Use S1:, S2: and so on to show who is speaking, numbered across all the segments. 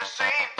S1: the same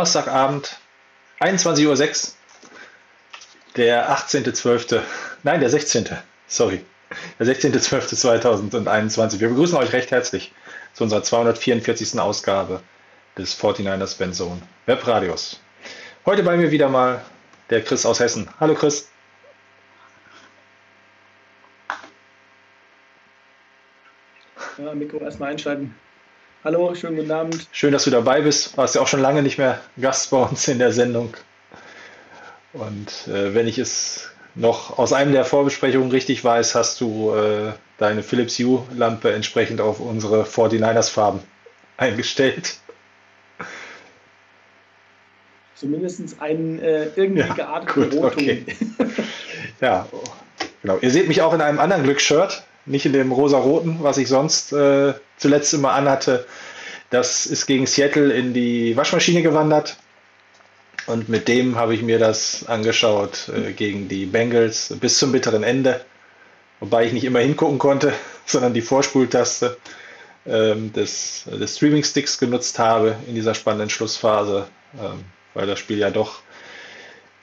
S2: Donnerstagabend, 21.06 Uhr, der 18.12., nein, der 16., sorry, der 16.12.2021. Wir begrüßen euch recht herzlich zu unserer 244. Ausgabe des 49ers Benzone Webradios. Heute bei mir wieder mal der Chris aus Hessen. Hallo Chris.
S3: Ja, Mikro erstmal einschalten. Hallo, schönen guten Abend.
S2: Schön, dass du dabei bist. Warst ja auch schon lange nicht mehr Gast bei uns in der Sendung. Und äh, wenn ich es noch aus einem der Vorbesprechungen richtig weiß, hast du äh, deine Philips Hue-Lampe entsprechend auf unsere 49ers-Farben eingestellt.
S3: Zumindest einen äh, irgendwie
S2: Ja,
S3: gearteten
S2: gut,
S3: Rotton.
S2: okay. Ja, genau. Ihr seht mich auch in einem anderen Glücksshirt, nicht in dem rosa-roten, was ich sonst äh, zuletzt immer anhatte. Das ist gegen Seattle in die Waschmaschine gewandert. Und mit dem habe ich mir das angeschaut äh, gegen die Bengals bis zum bitteren Ende. Wobei ich nicht immer hingucken konnte, sondern die Vorspultaste ähm, des, des Streaming-Sticks genutzt habe in dieser spannenden Schlussphase, ähm, weil das Spiel ja doch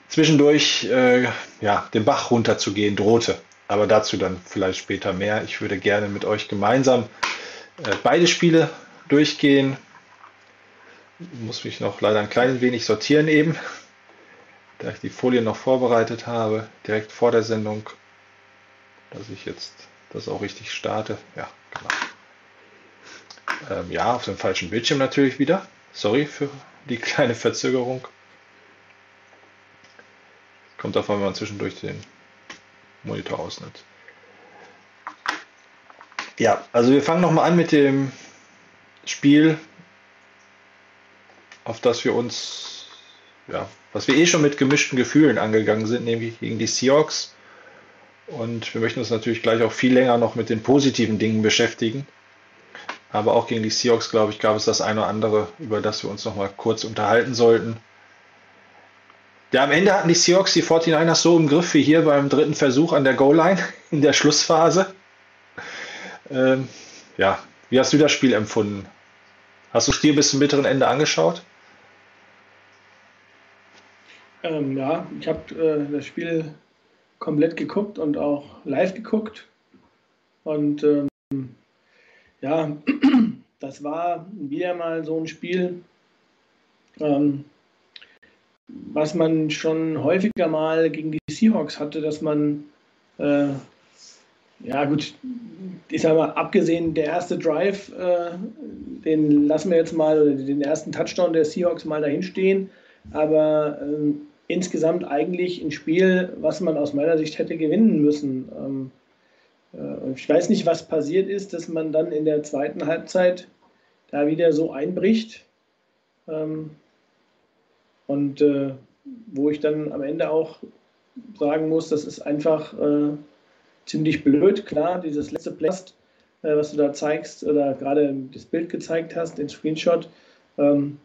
S2: zwischendurch äh, ja, den Bach runterzugehen drohte. Aber dazu dann vielleicht später mehr. Ich würde gerne mit euch gemeinsam äh, beide Spiele durchgehen. Muss mich noch leider ein klein wenig sortieren eben, da ich die Folien noch vorbereitet habe, direkt vor der Sendung. dass ich jetzt das auch richtig starte. Ja, genau. Ähm, ja, auf dem falschen Bildschirm natürlich wieder. Sorry für die kleine Verzögerung. Kommt davon, wenn man zwischendurch den Monitor ausnimmt. Ja, also wir fangen nochmal an mit dem Spiel, auf das wir uns, ja, was wir eh schon mit gemischten Gefühlen angegangen sind, nämlich gegen die Seahawks. Und wir möchten uns natürlich gleich auch viel länger noch mit den positiven Dingen beschäftigen. Aber auch gegen die Seahawks, glaube ich, gab es das eine oder andere, über das wir uns noch mal kurz unterhalten sollten. Ja, am Ende hatten die Seahawks die 49ers so im Griff wie hier beim dritten Versuch an der Goal-Line in der Schlussphase. Ähm, ja, wie hast du das Spiel empfunden? Hast du das Spiel bis zum bitteren Ende angeschaut?
S3: Ähm, ja, ich habe äh, das Spiel komplett geguckt und auch live geguckt. Und ähm, ja, das war wieder mal so ein Spiel, ähm, was man schon häufiger mal gegen die Seahawks hatte, dass man, äh, ja gut, ich sag mal, abgesehen der erste Drive, äh, den lassen wir jetzt mal, den ersten Touchdown der Seahawks mal dahin stehen, aber äh, insgesamt eigentlich ein Spiel, was man aus meiner Sicht hätte gewinnen müssen. Ähm, äh, ich weiß nicht, was passiert ist, dass man dann in der zweiten Halbzeit da wieder so einbricht. Ähm, und äh, wo ich dann am Ende auch sagen muss, das ist einfach äh, ziemlich blöd. Klar, dieses letzte Plast, äh, was du da zeigst oder gerade das Bild gezeigt hast, den Screenshot, ähm,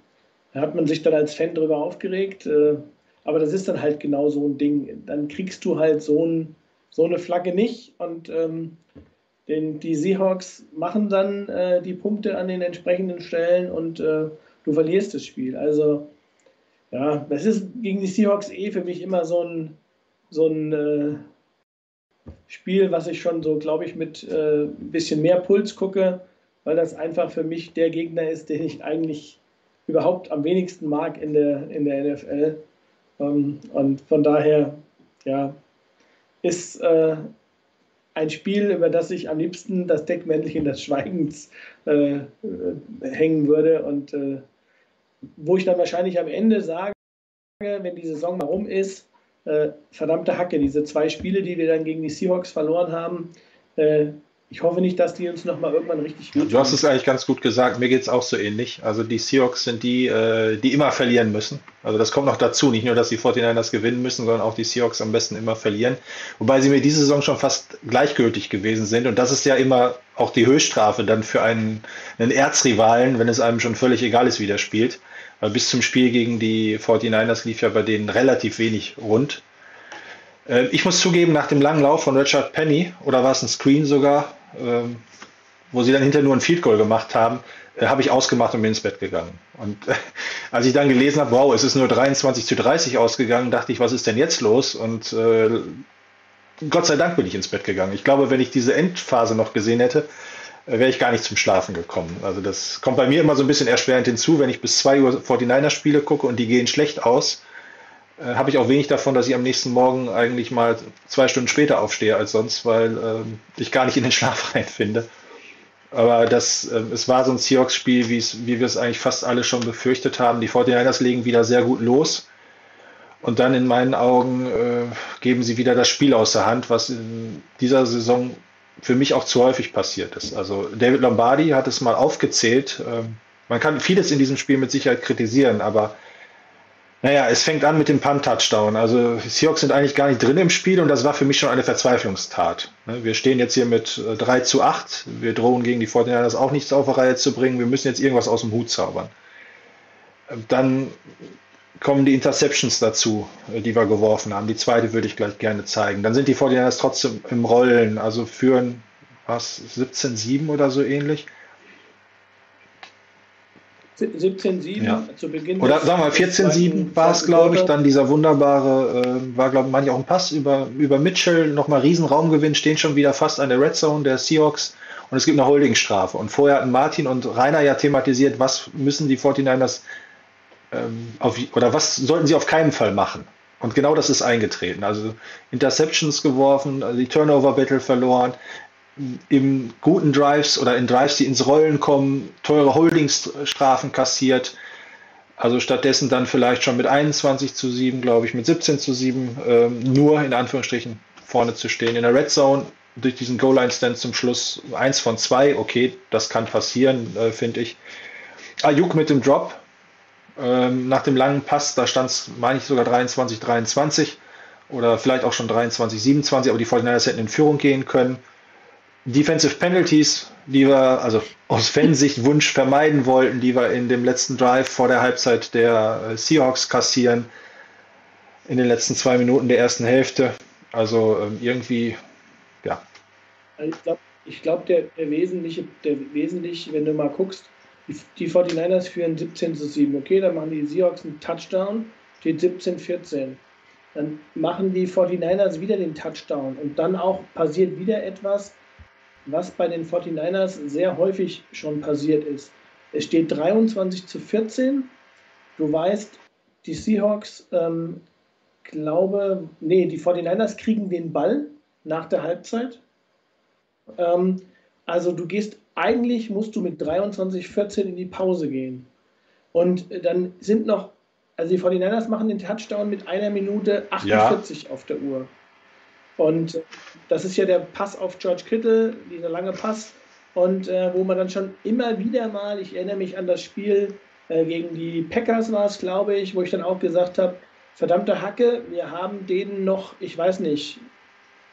S3: da hat man sich dann als Fan drüber aufgeregt. Äh, aber das ist dann halt genau so ein Ding. Dann kriegst du halt so, ein, so eine Flagge nicht und ähm, den, die Seahawks machen dann äh, die Punkte an den entsprechenden Stellen und äh, du verlierst das Spiel. Also ja, das ist gegen die Seahawks eh für mich immer so ein, so ein äh, Spiel, was ich schon so, glaube ich, mit äh, ein bisschen mehr Puls gucke, weil das einfach für mich der Gegner ist, den ich eigentlich überhaupt am wenigsten mag in der, in der NFL. Ähm, und von daher, ja, ist äh, ein Spiel, über das ich am liebsten das Deckmäntelchen des Schweigens äh, hängen würde und äh, wo ich dann wahrscheinlich am Ende sage, wenn die Saison mal rum ist, äh, verdammte Hacke, diese zwei Spiele, die wir dann gegen die Seahawks verloren haben, äh, ich hoffe nicht, dass die uns nochmal irgendwann richtig
S2: gut Du hast es eigentlich ganz gut gesagt. Mir geht es auch so ähnlich. Also die Seahawks sind die, äh, die immer verlieren müssen. Also das kommt noch dazu. Nicht nur, dass die 49ers gewinnen müssen, sondern auch die Seahawks am besten immer verlieren. Wobei sie mir diese Saison schon fast gleichgültig gewesen sind. Und das ist ja immer auch die Höchststrafe dann für einen, einen Erzrivalen, wenn es einem schon völlig egal ist, wie der spielt. Bis zum Spiel gegen die 49ers lief ja bei denen relativ wenig rund. Äh, ich muss zugeben, nach dem langen Lauf von Richard Penny, oder war es ein Screen sogar, ähm, wo sie dann hinterher nur ein Field Goal gemacht haben, äh, habe ich ausgemacht und bin ins Bett gegangen. Und äh, als ich dann gelesen habe, wow, es ist nur 23 zu 30 ausgegangen, dachte ich, was ist denn jetzt los? Und äh, Gott sei Dank bin ich ins Bett gegangen. Ich glaube, wenn ich diese Endphase noch gesehen hätte, wäre ich gar nicht zum Schlafen gekommen. Also das kommt bei mir immer so ein bisschen erschwerend hinzu, wenn ich bis 2 Uhr 49er Spiele gucke und die gehen schlecht aus, äh, habe ich auch wenig davon, dass ich am nächsten Morgen eigentlich mal zwei Stunden später aufstehe als sonst, weil äh, ich gar nicht in den Schlaf reinfinde. Aber das, äh, es war so ein Seahawks-Spiel, wie wir es eigentlich fast alle schon befürchtet haben. Die 49ers legen wieder sehr gut los. Und dann in meinen Augen äh, geben sie wieder das Spiel aus der Hand, was in dieser Saison für mich auch zu häufig passiert ist. Also David Lombardi hat es mal aufgezählt. Ähm, man kann vieles in diesem Spiel mit Sicherheit kritisieren, aber naja, es fängt an mit dem Punt-Touchdown. Also Seahawks sind eigentlich gar nicht drin im Spiel und das war für mich schon eine Verzweiflungstat. Ne, wir stehen jetzt hier mit 3 äh, zu 8. Wir drohen gegen die 49ers auch nichts auf die Reihe zu bringen. Wir müssen jetzt irgendwas aus dem Hut zaubern. Ähm, dann kommen die Interceptions dazu, äh, die wir geworfen haben. Die zweite würde ich gleich gerne zeigen. Dann sind die 49ers trotzdem im Rollen, also führen was 17-7 oder so ähnlich.
S3: 17-7 ja. zu Beginn.
S2: Oder sagen wir mal 14-7 war es, glaube ich, dann dieser wunderbare, äh, war glaube ich auch ein Pass über, über Mitchell, nochmal Riesenraumgewinn, stehen schon wieder fast an der Red Zone der Seahawks und es gibt eine Holdingstrafe. Und vorher hatten Martin und Rainer ja thematisiert, was müssen die 49ers ähm, auf, oder was sollten sie auf keinen Fall machen. Und genau das ist eingetreten. Also Interceptions geworfen, also die Turnover-Battle verloren, im guten Drives oder in Drives, die ins Rollen kommen, teure Holdingsstrafen kassiert. Also stattdessen dann vielleicht schon mit 21 zu 7, glaube ich, mit 17 zu 7, ähm, nur in Anführungsstrichen vorne zu stehen. In der Red Zone durch diesen Goal-Line-Stand zum Schluss eins von zwei, okay, das kann passieren, äh, finde ich. Ayuk mit dem Drop, ähm, nach dem langen Pass, da stand es, meine ich, sogar 23, 23 oder vielleicht auch schon 23, 27, aber die 49ers hätten in Führung gehen können. Defensive Penalties, die wir also aus Fansicht Wunsch vermeiden wollten, die wir in dem letzten Drive vor der Halbzeit der äh, Seahawks kassieren, in den letzten zwei Minuten der ersten Hälfte. Also ähm, irgendwie, ja.
S3: Ich glaube, ich glaub, der, der, wesentliche, der wesentliche, wenn du mal guckst, die, die 49ers führen 17 zu 7. Okay, dann machen die Seahawks einen Touchdown, steht 17, 14. Dann machen die 49ers wieder den Touchdown und dann auch passiert wieder etwas, was bei den 49ers sehr häufig schon passiert ist. Es steht 23 zu 14. Du weißt, die Seahawks, ähm, glaube, nee, die 49ers kriegen den Ball nach der Halbzeit. Ähm, also du gehst, eigentlich musst du mit 23, 14 in die Pause gehen. Und dann sind noch, also die 49ers machen den Touchdown mit einer Minute 48 ja. auf der Uhr. Und das ist ja der Pass auf George Kittle, dieser lange Pass. Und äh, wo man dann schon immer wieder mal, ich erinnere mich an das Spiel äh, gegen die Packers war es, glaube ich, wo ich dann auch gesagt habe, verdammte Hacke, wir haben denen noch, ich weiß nicht,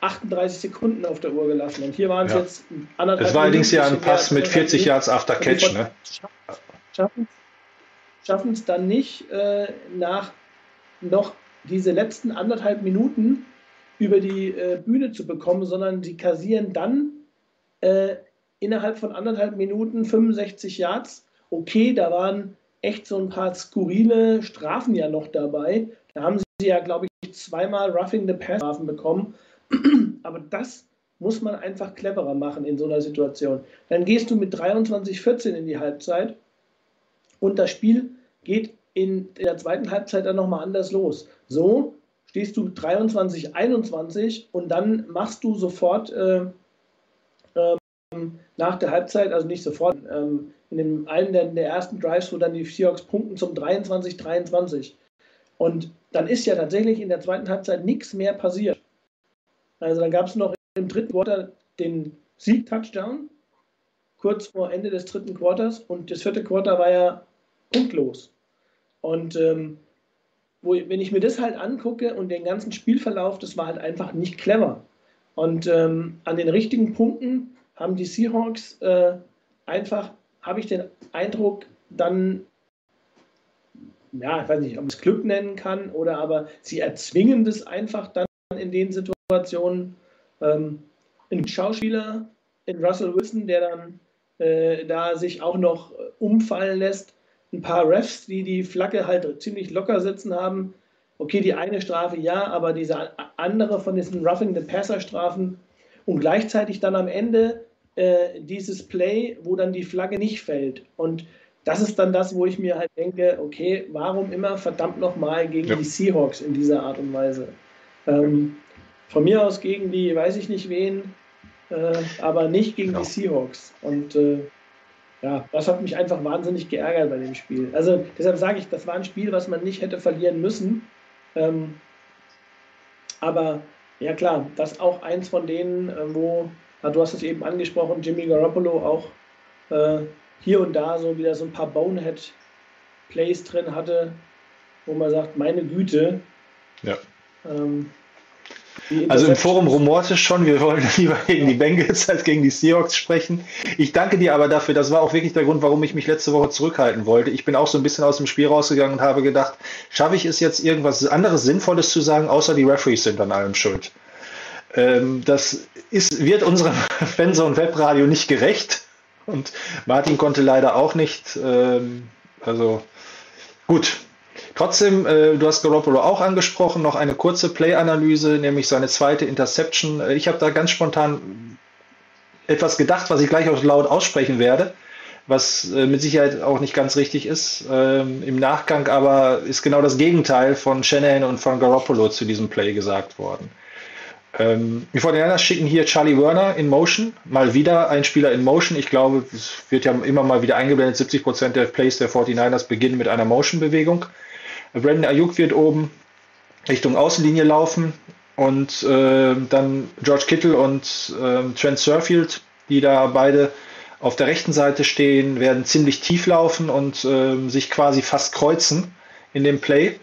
S3: 38 Sekunden auf der Uhr gelassen. Und hier waren es ja. jetzt
S2: anderthalb Das war allerdings ja ein Pass mit 40 Yards after Catch, ne?
S3: Schaffen es dann nicht, äh, nach noch diese letzten anderthalb Minuten über die äh, Bühne zu bekommen, sondern sie kassieren dann äh, innerhalb von anderthalb Minuten 65 Yards. Okay, da waren echt so ein paar skurrile Strafen ja noch dabei. Da haben sie ja, glaube ich, zweimal Roughing the Pass Strafen bekommen. Aber das muss man einfach cleverer machen in so einer Situation. Dann gehst du mit 23-14 in die Halbzeit und das Spiel geht in der zweiten Halbzeit dann nochmal anders los. So stehst du 23, 21 und dann machst du sofort äh, ähm, nach der Halbzeit, also nicht sofort, ähm, in dem, einem der, der, ersten Drives, wo dann die Seahawks punkten zum 23, 23. Und dann ist ja tatsächlich in der zweiten Halbzeit nichts mehr passiert. Also dann gab es noch im dritten Quarter den Sieg-Touchdown, kurz vor Ende des dritten Quarters und das vierte Quarter war ja punktlos. Und ähm, wo, wenn ich mir das halt angucke und den ganzen Spielverlauf, das war halt einfach nicht clever. Und ähm, an den richtigen Punkten haben die Seahawks äh, einfach, habe ich den Eindruck, dann, ja, ich weiß nicht, ob ich es Glück nennen kann oder aber sie erzwingen das einfach dann in den Situationen. Ähm, ein Schauspieler in Russell Wilson, der dann äh, da sich auch noch umfallen lässt, ein paar Refs, die die Flagge halt ziemlich locker sitzen haben. Okay, die eine Strafe ja, aber diese andere von diesen Roughing the Passer Strafen und gleichzeitig dann am Ende äh, dieses Play, wo dann die Flagge nicht fällt. Und das ist dann das, wo ich mir halt denke, okay, warum immer verdammt nochmal gegen ja. die Seahawks in dieser Art und Weise? Ähm, von mir aus gegen die, weiß ich nicht wen, äh, aber nicht gegen genau. die Seahawks. Und äh, ja, das hat mich einfach wahnsinnig geärgert bei dem Spiel. Also deshalb sage ich, das war ein Spiel, was man nicht hätte verlieren müssen. Ähm, aber ja klar, das auch eins von denen, äh, wo, na, du hast es eben angesprochen, Jimmy Garoppolo auch äh, hier und da so wieder so ein paar Bonehead-Plays drin hatte, wo man sagt, meine Güte.
S2: Ja. Ähm, also im Forum rumorte schon, wir wollen lieber gegen die Bengals als gegen die Seahawks sprechen. Ich danke dir aber dafür, das war auch wirklich der Grund, warum ich mich letzte Woche zurückhalten wollte. Ich bin auch so ein bisschen aus dem Spiel rausgegangen und habe gedacht, schaffe ich es jetzt irgendwas anderes Sinnvolles zu sagen, außer die Referees sind an allem schuld. Ähm, das ist, wird unserem Fanzone Webradio nicht gerecht und Martin konnte leider auch nicht. Ähm, also gut, Trotzdem, äh, du hast Garoppolo auch angesprochen, noch eine kurze Play-Analyse, nämlich seine zweite Interception. Äh, ich habe da ganz spontan etwas gedacht, was ich gleich auch laut aussprechen werde, was äh, mit Sicherheit auch nicht ganz richtig ist. Ähm, Im Nachgang aber ist genau das Gegenteil von Shanahan und von Garoppolo zu diesem Play gesagt worden. Ähm, die 49ers schicken hier Charlie Werner in Motion, mal wieder ein Spieler in Motion. Ich glaube, es wird ja immer mal wieder eingeblendet, 70% der Plays der 49ers beginnen mit einer Motion-Bewegung. Brandon Ayuk wird oben Richtung Außenlinie laufen und äh, dann George Kittle und äh, Trent Surfield, die da beide auf der rechten Seite stehen, werden ziemlich tief laufen und äh, sich quasi fast kreuzen in dem Play.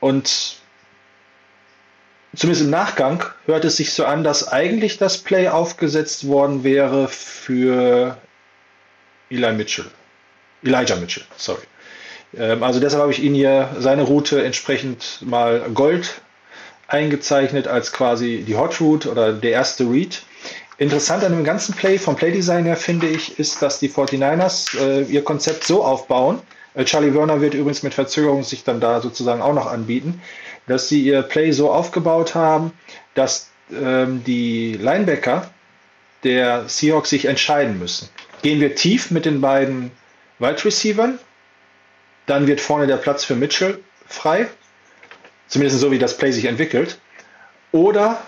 S2: Und zumindest im Nachgang hört es sich so an, dass eigentlich das Play aufgesetzt worden wäre für Eli Mitchell. Elijah Mitchell, sorry. Ähm, also deshalb habe ich ihn hier seine Route entsprechend mal Gold eingezeichnet als quasi die Hot Route oder der erste Read. Interessant an dem ganzen Play, vom Playdesign her finde ich, ist, dass die 49ers äh, ihr Konzept so aufbauen. Äh, Charlie Werner wird übrigens mit Verzögerung sich dann da sozusagen auch noch anbieten, dass sie ihr Play so aufgebaut haben, dass ähm, die Linebacker der Seahawks sich entscheiden müssen. Gehen wir tief mit den beiden Wide Receivern, dann wird vorne der Platz für Mitchell frei, zumindest so wie das Play sich entwickelt. Oder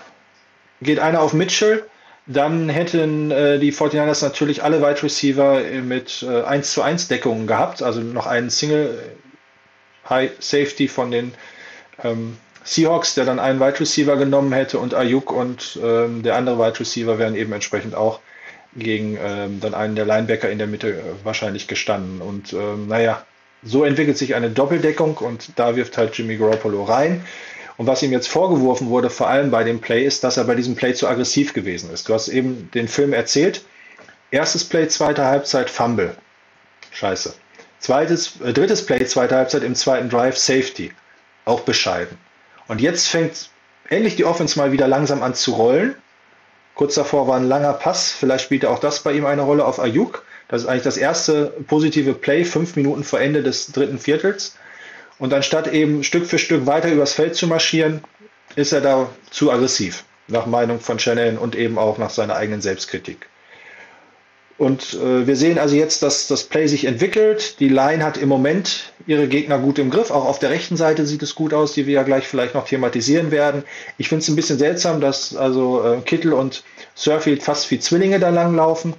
S2: geht einer auf Mitchell, dann hätten äh, die 49ers natürlich alle Wide Receiver mit äh, 1 zu 1 Deckungen gehabt, also noch einen Single High Safety von den ähm, Seahawks, der dann einen Wide Receiver genommen hätte und Ayuk und ähm, der andere Wide Receiver wären eben entsprechend auch gegen ähm, dann einen der Linebacker in der Mitte äh, wahrscheinlich gestanden. Und ähm, naja, so entwickelt sich eine Doppeldeckung und da wirft halt Jimmy Garoppolo rein. Und was ihm jetzt vorgeworfen wurde, vor allem bei dem Play, ist, dass er bei diesem Play zu aggressiv gewesen ist. Du hast eben den Film erzählt. Erstes Play, zweite Halbzeit, Fumble. Scheiße. Zweites, äh, drittes Play, zweite Halbzeit im zweiten Drive, Safety. Auch bescheiden. Und jetzt fängt endlich die Offense mal wieder langsam an zu rollen. Kurz davor war ein langer Pass. Vielleicht spielte auch das bei ihm eine Rolle auf Ayuk. Das ist eigentlich das erste positive Play, fünf Minuten vor Ende des dritten Viertels. Und anstatt eben Stück für Stück weiter übers Feld zu marschieren, ist er da zu aggressiv, nach Meinung von Shannon und eben auch nach seiner eigenen Selbstkritik. Und äh, wir sehen also jetzt, dass das Play sich entwickelt. Die Line hat im Moment ihre Gegner gut im Griff. Auch auf der rechten Seite sieht es gut aus, die wir ja gleich vielleicht noch thematisieren werden. Ich finde es ein bisschen seltsam, dass also äh, Kittel und Surfield fast wie Zwillinge da langlaufen.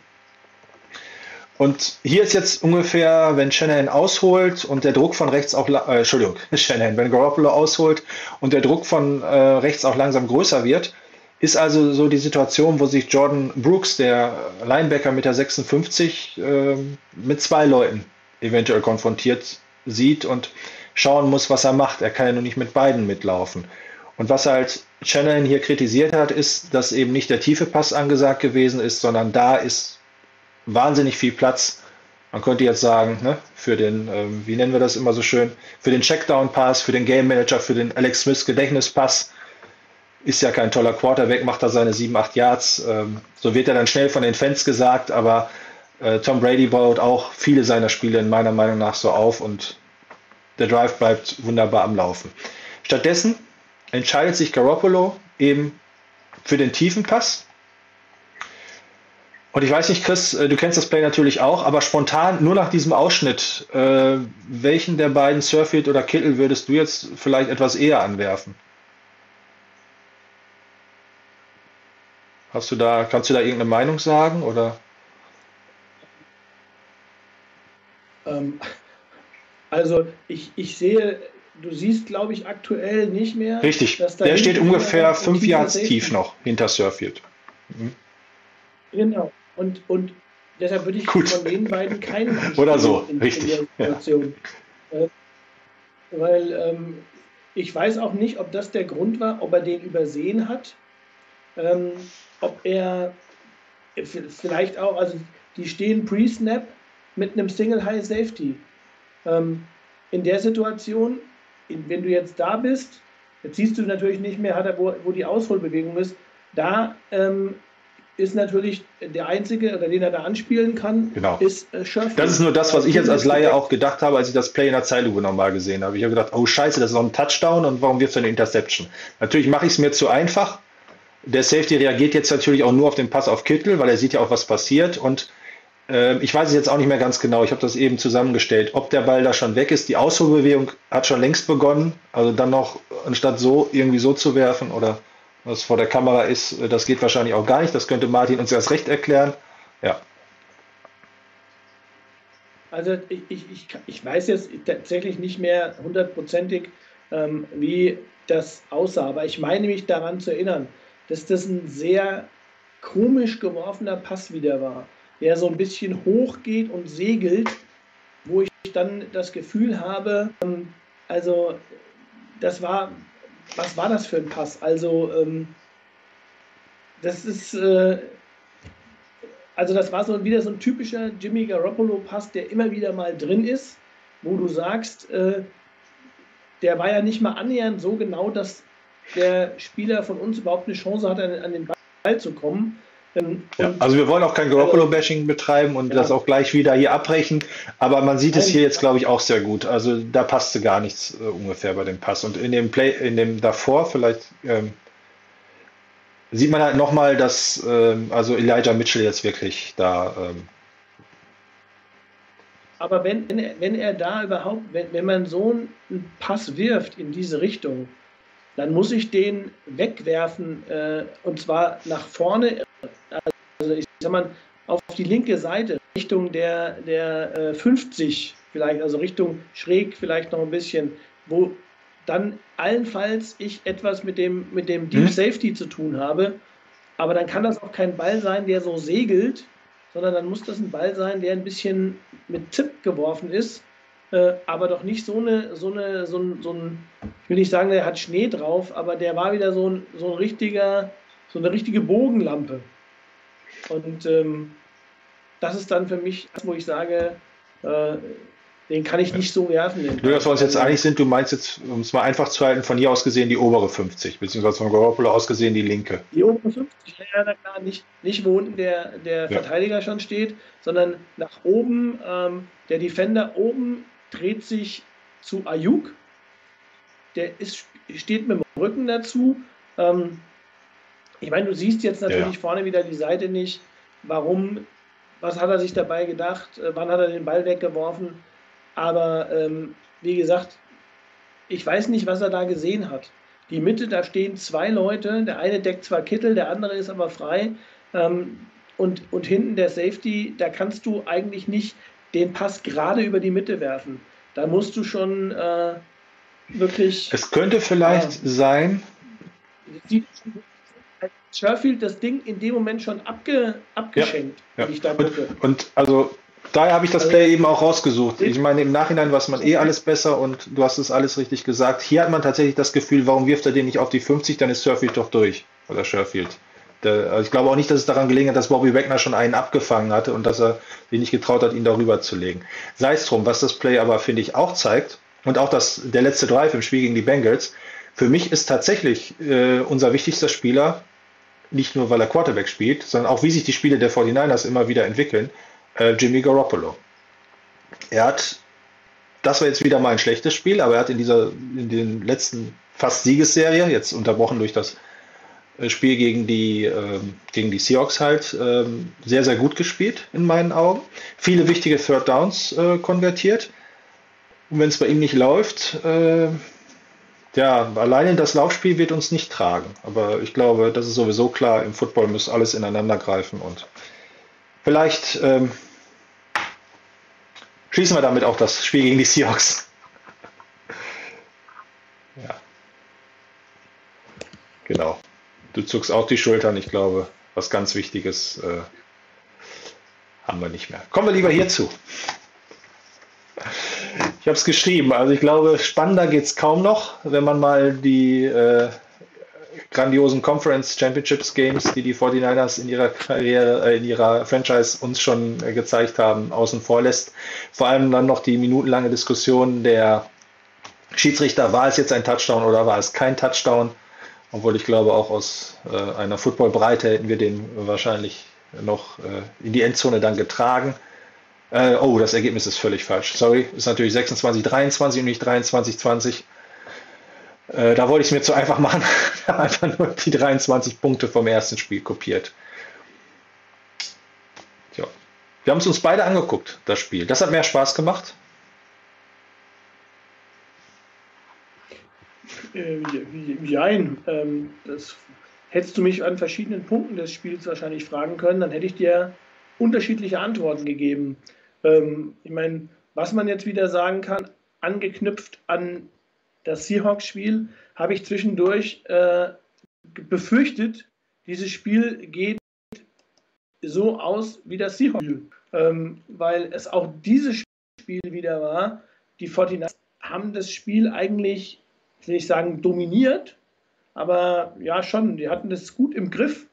S2: Und hier ist jetzt ungefähr, wenn Shanahan ausholt und der Druck von rechts auch, äh, Entschuldigung, Shanahan, wenn Garoppolo ausholt und der Druck von äh, rechts auch langsam größer wird, ist also so die Situation, wo sich Jordan Brooks, der Linebacker mit der 56, äh, mit zwei Leuten eventuell konfrontiert sieht und schauen muss, was er macht. Er kann ja nur nicht mit beiden mitlaufen. Und was halt Shanahan hier kritisiert hat, ist, dass eben nicht der tiefe Pass angesagt gewesen ist, sondern da ist wahnsinnig viel Platz. Man könnte jetzt sagen, ne, für den, ähm, wie nennen wir das immer so schön, für den Checkdown-Pass, für den Game Manager, für den Alex Smith Gedächtnispass. Ist ja kein toller Quarterback, macht da seine 7, 8 Yards. Ähm, so wird er dann schnell von den Fans gesagt, aber äh, Tom Brady baut auch viele seiner Spiele in meiner Meinung nach so auf und der Drive bleibt wunderbar am Laufen. Stattdessen entscheidet sich Garoppolo eben für den tiefen Pass, und ich weiß nicht, Chris, äh, du kennst das Play natürlich auch, aber spontan, nur nach diesem Ausschnitt, äh, welchen der beiden Surfield oder Kittel würdest du jetzt vielleicht etwas eher anwerfen? Hast du da, kannst du da irgendeine Meinung sagen oder?
S3: Ähm, also ich, ich sehe, du siehst, glaube ich, aktuell nicht mehr.
S2: Richtig, der steht ungefähr fünf Yards tief noch hinter Surfield. Mhm.
S3: Genau. Und, und deshalb würde ich Gut. von den beiden keinen
S2: Oder so, in, richtig. In der Situation.
S3: Ja. Äh, weil ähm, ich weiß auch nicht, ob das der Grund war, ob er den übersehen hat. Ähm, ob er vielleicht auch, also die stehen pre-snap mit einem Single High Safety. Ähm, in der Situation, in, wenn du jetzt da bist, jetzt siehst du natürlich nicht mehr, hat er, wo, wo die Ausholbewegung ist, da ähm, ist natürlich der einzige, oder den er da anspielen kann,
S2: genau. ist äh, Scherf. Das ist nur das, was ich jetzt als Laie auch gedacht habe, als ich das Play in der Zeitlupe nochmal gesehen habe. Ich habe gedacht, oh scheiße, das ist noch ein Touchdown und warum wirft er eine Interception? Natürlich mache ich es mir zu einfach. Der Safety reagiert jetzt natürlich auch nur auf den Pass auf Kittel, weil er sieht ja auch, was passiert und äh, ich weiß es jetzt auch nicht mehr ganz genau, ich habe das eben zusammengestellt, ob der Ball da schon weg ist. Die Ausholbewegung hat schon längst begonnen, also dann noch, anstatt so irgendwie so zu werfen oder was vor der Kamera ist, äh, das geht wahrscheinlich auch gar nicht. Das könnte Martin uns erst recht erklären. Ja.
S3: Also ich, ich, ich weiß jetzt tatsächlich nicht mehr hundertprozentig, ähm, wie das aussah, aber ich meine mich daran zu erinnern, dass das ein sehr komisch geworfener Pass wieder war, der so ein bisschen hoch geht und segelt, wo ich dann das Gefühl habe, ähm, also das war, was war das für ein Pass? Also ähm, das ist, äh, also das war so wieder so ein typischer Jimmy Garoppolo-Pass, der immer wieder mal drin ist, wo du sagst, äh, der war ja nicht mal annähernd so genau, dass der Spieler von uns überhaupt eine Chance hat, an, an den Ball zu kommen.
S2: Ja, also wir wollen auch kein Garoppolo-Bashing also, betreiben und ja. das auch gleich wieder hier abbrechen, aber man sieht es hier jetzt, glaube ich, auch sehr gut. Also da passte gar nichts äh, ungefähr bei dem Pass. Und in dem Play, in dem davor vielleicht ähm, sieht man halt nochmal, dass ähm, also Elijah Mitchell jetzt wirklich da. Ähm,
S3: aber wenn, wenn, er, wenn er da überhaupt, wenn, wenn man so einen Pass wirft in diese Richtung, dann muss ich den wegwerfen äh, und zwar nach vorne, also ich sag mal, auf die linke Seite, Richtung der, der äh, 50 vielleicht, also Richtung schräg vielleicht noch ein bisschen, wo dann allenfalls ich etwas mit dem, mit dem Deep mhm. Safety zu tun habe. Aber dann kann das auch kein Ball sein, der so segelt, sondern dann muss das ein Ball sein, der ein bisschen mit Zip geworfen ist, äh, aber doch nicht so eine, so eine, so ein, so ein, ich will nicht sagen, der hat Schnee drauf, aber der war wieder so ein, so ein richtiger, so eine richtige Bogenlampe. Und ähm, das ist dann für mich, wo ich sage, äh, den kann ich nicht so werfen.
S2: Nur, dass wir uns jetzt einig sind, du meinst jetzt, um es mal einfach zu halten, von hier aus gesehen die obere 50, beziehungsweise von Garoppolo aus gesehen die linke.
S3: Die obere 50, ja, na klar, nicht, nicht wo unten der, der ja. Verteidiger schon steht, sondern nach oben, ähm, der Defender oben dreht sich zu Ayuk, der ist, steht mit dem Rücken dazu. Ähm, ich meine, du siehst jetzt natürlich ja. vorne wieder die Seite nicht. Warum? Was hat er sich dabei gedacht? Äh, wann hat er den Ball weggeworfen? Aber ähm, wie gesagt, ich weiß nicht, was er da gesehen hat. Die Mitte, da stehen zwei Leute. Der eine deckt zwar Kittel, der andere ist aber frei. Ähm, und, und hinten der Safety, da kannst du eigentlich nicht den Pass gerade über die Mitte werfen. Da musst du schon äh, wirklich.
S2: Es könnte vielleicht äh, sein.
S3: Sherfield das Ding in dem Moment schon abge, abgeschenkt,
S2: ja, ja. Und, und, also Daher habe ich das Play eben auch rausgesucht. Ich meine, im Nachhinein weiß man eh alles besser und du hast es alles richtig gesagt. Hier hat man tatsächlich das Gefühl, warum wirft er den nicht auf die 50, dann ist Surfield doch durch. Oder Sherfield. Der, also ich glaube auch nicht, dass es daran gelegen hat, dass Bobby Wagner schon einen abgefangen hatte und dass er sich nicht getraut hat, ihn darüber zu legen. Sei es drum, was das Play aber, finde ich, auch zeigt und auch das, der letzte Drive im Spiel gegen die Bengals, für mich ist tatsächlich äh, unser wichtigster Spieler, nicht nur weil er Quarterback spielt, sondern auch wie sich die Spiele der 49ers immer wieder entwickeln, äh, Jimmy Garoppolo. Er hat, das war jetzt wieder mal ein schlechtes Spiel, aber er hat in dieser, in den letzten fast Siegesserie, jetzt unterbrochen durch das äh, Spiel gegen die, äh, gegen die Seahawks halt, äh, sehr, sehr gut gespielt in meinen Augen. Viele wichtige Third Downs äh, konvertiert. Und wenn es bei ihm nicht läuft, äh, ja, alleine das Laufspiel wird uns nicht tragen. Aber ich glaube, das ist sowieso klar, im Football muss alles ineinander greifen und vielleicht ähm, schließen wir damit auch das Spiel gegen die Seahawks. ja. Genau. Du zuckst auch die Schultern. Ich glaube, was ganz Wichtiges äh, haben wir nicht mehr. Kommen wir lieber hierzu. Ich habe es geschrieben. Also ich glaube, spannender geht es kaum noch, wenn man mal die äh, grandiosen Conference Championships Games, die die 49ers in ihrer Karriere, äh, in ihrer Franchise uns schon äh, gezeigt haben, außen vor lässt. Vor allem dann noch die minutenlange Diskussion der Schiedsrichter, war es jetzt ein Touchdown oder war es kein Touchdown? Obwohl ich glaube, auch aus äh, einer Footballbreite hätten wir den wahrscheinlich noch äh, in die Endzone dann getragen. Äh, oh, das Ergebnis ist völlig falsch. Sorry, ist natürlich 26-23 und nicht 23-20. Äh, da wollte ich es mir zu einfach machen. einfach nur die 23 Punkte vom ersten Spiel kopiert. Tja. Wir haben es uns beide angeguckt, das Spiel. Das hat mehr Spaß gemacht.
S3: Äh, jein. Ähm, das hättest du mich an verschiedenen Punkten des Spiels wahrscheinlich fragen können, dann hätte ich dir unterschiedliche Antworten gegeben. Ähm, ich meine, was man jetzt wieder sagen kann, angeknüpft an das Seahawks-Spiel, habe ich zwischendurch äh, befürchtet, dieses Spiel geht so aus wie das Seahawks-Spiel. Ähm, weil es auch dieses Spiel wieder war. Die 49 haben das Spiel eigentlich, ich will nicht sagen dominiert, aber ja schon, die hatten das gut im Griff.